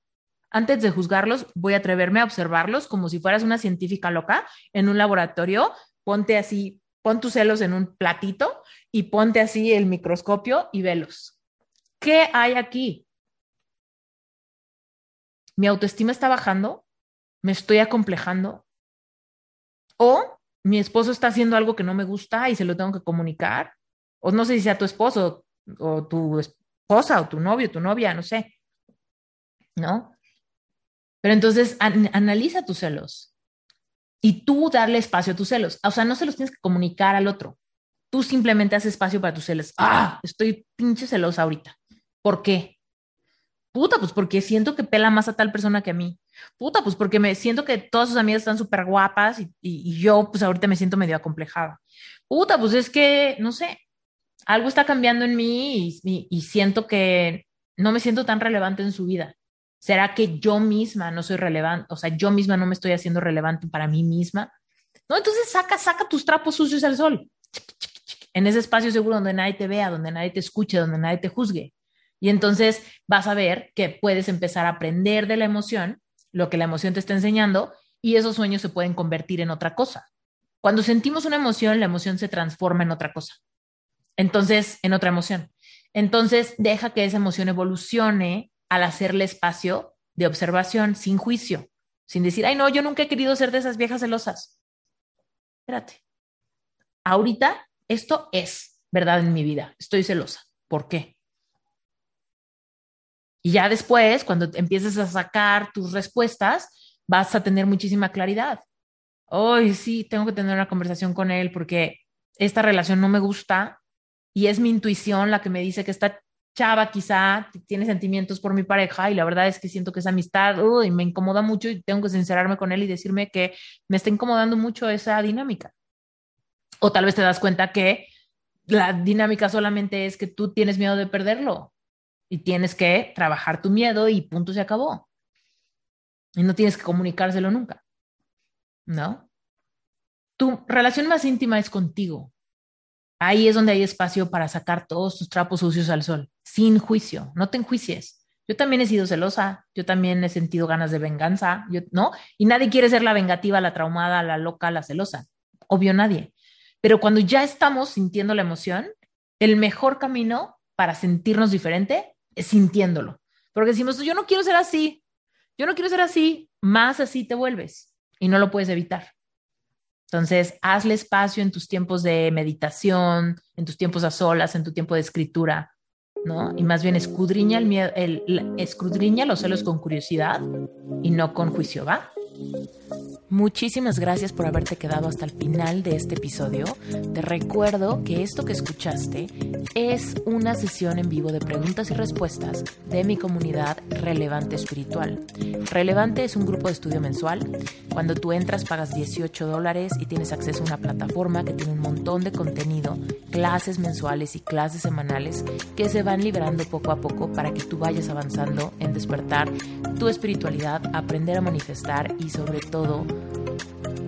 antes de juzgarlos, voy a atreverme a observarlos como si fueras una científica loca en un laboratorio, ponte así, pon tus celos en un platito y ponte así el microscopio y velos. ¿Qué hay aquí? Mi autoestima está bajando, me estoy acomplejando, o mi esposo está haciendo algo que no me gusta y se lo tengo que comunicar. O no sé si sea tu esposo o tu esposa o tu novio, tu novia, no sé. ¿No? Pero entonces analiza tus celos y tú darle espacio a tus celos. O sea, no se los tienes que comunicar al otro. Tú simplemente haces espacio para tus celos. Ah, estoy pinche celosa ahorita. ¿Por qué? Puta, pues porque siento que pela más a tal persona que a mí. Puta, pues porque me siento que todas sus amigas están súper guapas y, yo pues ahorita me siento medio acomplejada. Puta, pues es que, no sé, algo está cambiando en mí y, siento que no me siento tan relevante en su vida. ¿Será que yo misma no soy relevante? O sea, yo misma no me estoy haciendo relevante para mí misma. No, entonces saca, saca tus trapos sucios al sol. En ese espacio seguro donde nadie te vea, donde nadie te escuche, donde nadie te juzgue. Y entonces vas a ver que puedes empezar a aprender de la emoción lo que la emoción te está enseñando y esos sueños se pueden convertir en otra cosa. Cuando sentimos una emoción, la emoción se transforma en otra cosa. Entonces, en otra emoción. Entonces, deja que esa emoción evolucione al hacerle espacio de observación sin juicio, sin decir, ay, no, yo nunca he querido ser de esas viejas celosas. Espérate. Ahorita esto es verdad en mi vida. Estoy celosa. ¿Por qué? Y ya después, cuando empieces a sacar tus respuestas, vas a tener muchísima claridad. Hoy sí, tengo que tener una conversación con él porque esta relación no me gusta y es mi intuición la que me dice que esta chava quizá tiene sentimientos por mi pareja y la verdad es que siento que esa amistad uy, me incomoda mucho y tengo que sincerarme con él y decirme que me está incomodando mucho esa dinámica. O tal vez te das cuenta que la dinámica solamente es que tú tienes miedo de perderlo y tienes que trabajar tu miedo y punto se acabó. Y no tienes que comunicárselo nunca. ¿No? Tu relación más íntima es contigo. Ahí es donde hay espacio para sacar todos tus trapos sucios al sol, sin juicio. No te enjuicies. Yo también he sido celosa, yo también he sentido ganas de venganza, yo, ¿no? Y nadie quiere ser la vengativa, la traumada, la loca, la celosa. Obvio nadie. Pero cuando ya estamos sintiendo la emoción, el mejor camino para sentirnos diferente sintiéndolo. Porque decimos, yo no quiero ser así, yo no quiero ser así, más así te vuelves y no lo puedes evitar. Entonces, hazle espacio en tus tiempos de meditación, en tus tiempos a solas, en tu tiempo de escritura, ¿no? Y más bien escudriña, el miedo, escudriña los celos con curiosidad y no con juicio, ¿va? Muchísimas gracias por haberte quedado hasta el final de este episodio. Te recuerdo que esto que escuchaste es una sesión en vivo de preguntas y respuestas de mi comunidad Relevante Espiritual. Relevante es un grupo de estudio mensual. Cuando tú entras pagas 18 dólares y tienes acceso a una plataforma que tiene un montón de contenido, clases mensuales y clases semanales que se van liberando poco a poco para que tú vayas avanzando en despertar tu espiritualidad, aprender a manifestar y sobre todo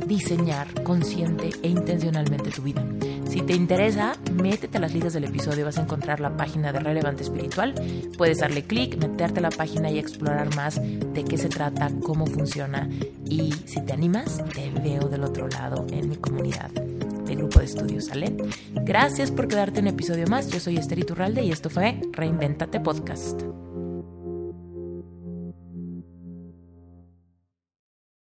diseñar consciente e intencionalmente tu vida. Si te interesa, métete a las ligas del episodio, vas a encontrar la página de Relevante Espiritual. Puedes darle clic, meterte a la página y explorar más de qué se trata, cómo funciona. Y si te animas, te veo del otro lado en mi comunidad de grupo de estudios, ¿sale? Gracias por quedarte en episodio más. Yo soy Esther Iturralde y esto fue Reinventate Podcast.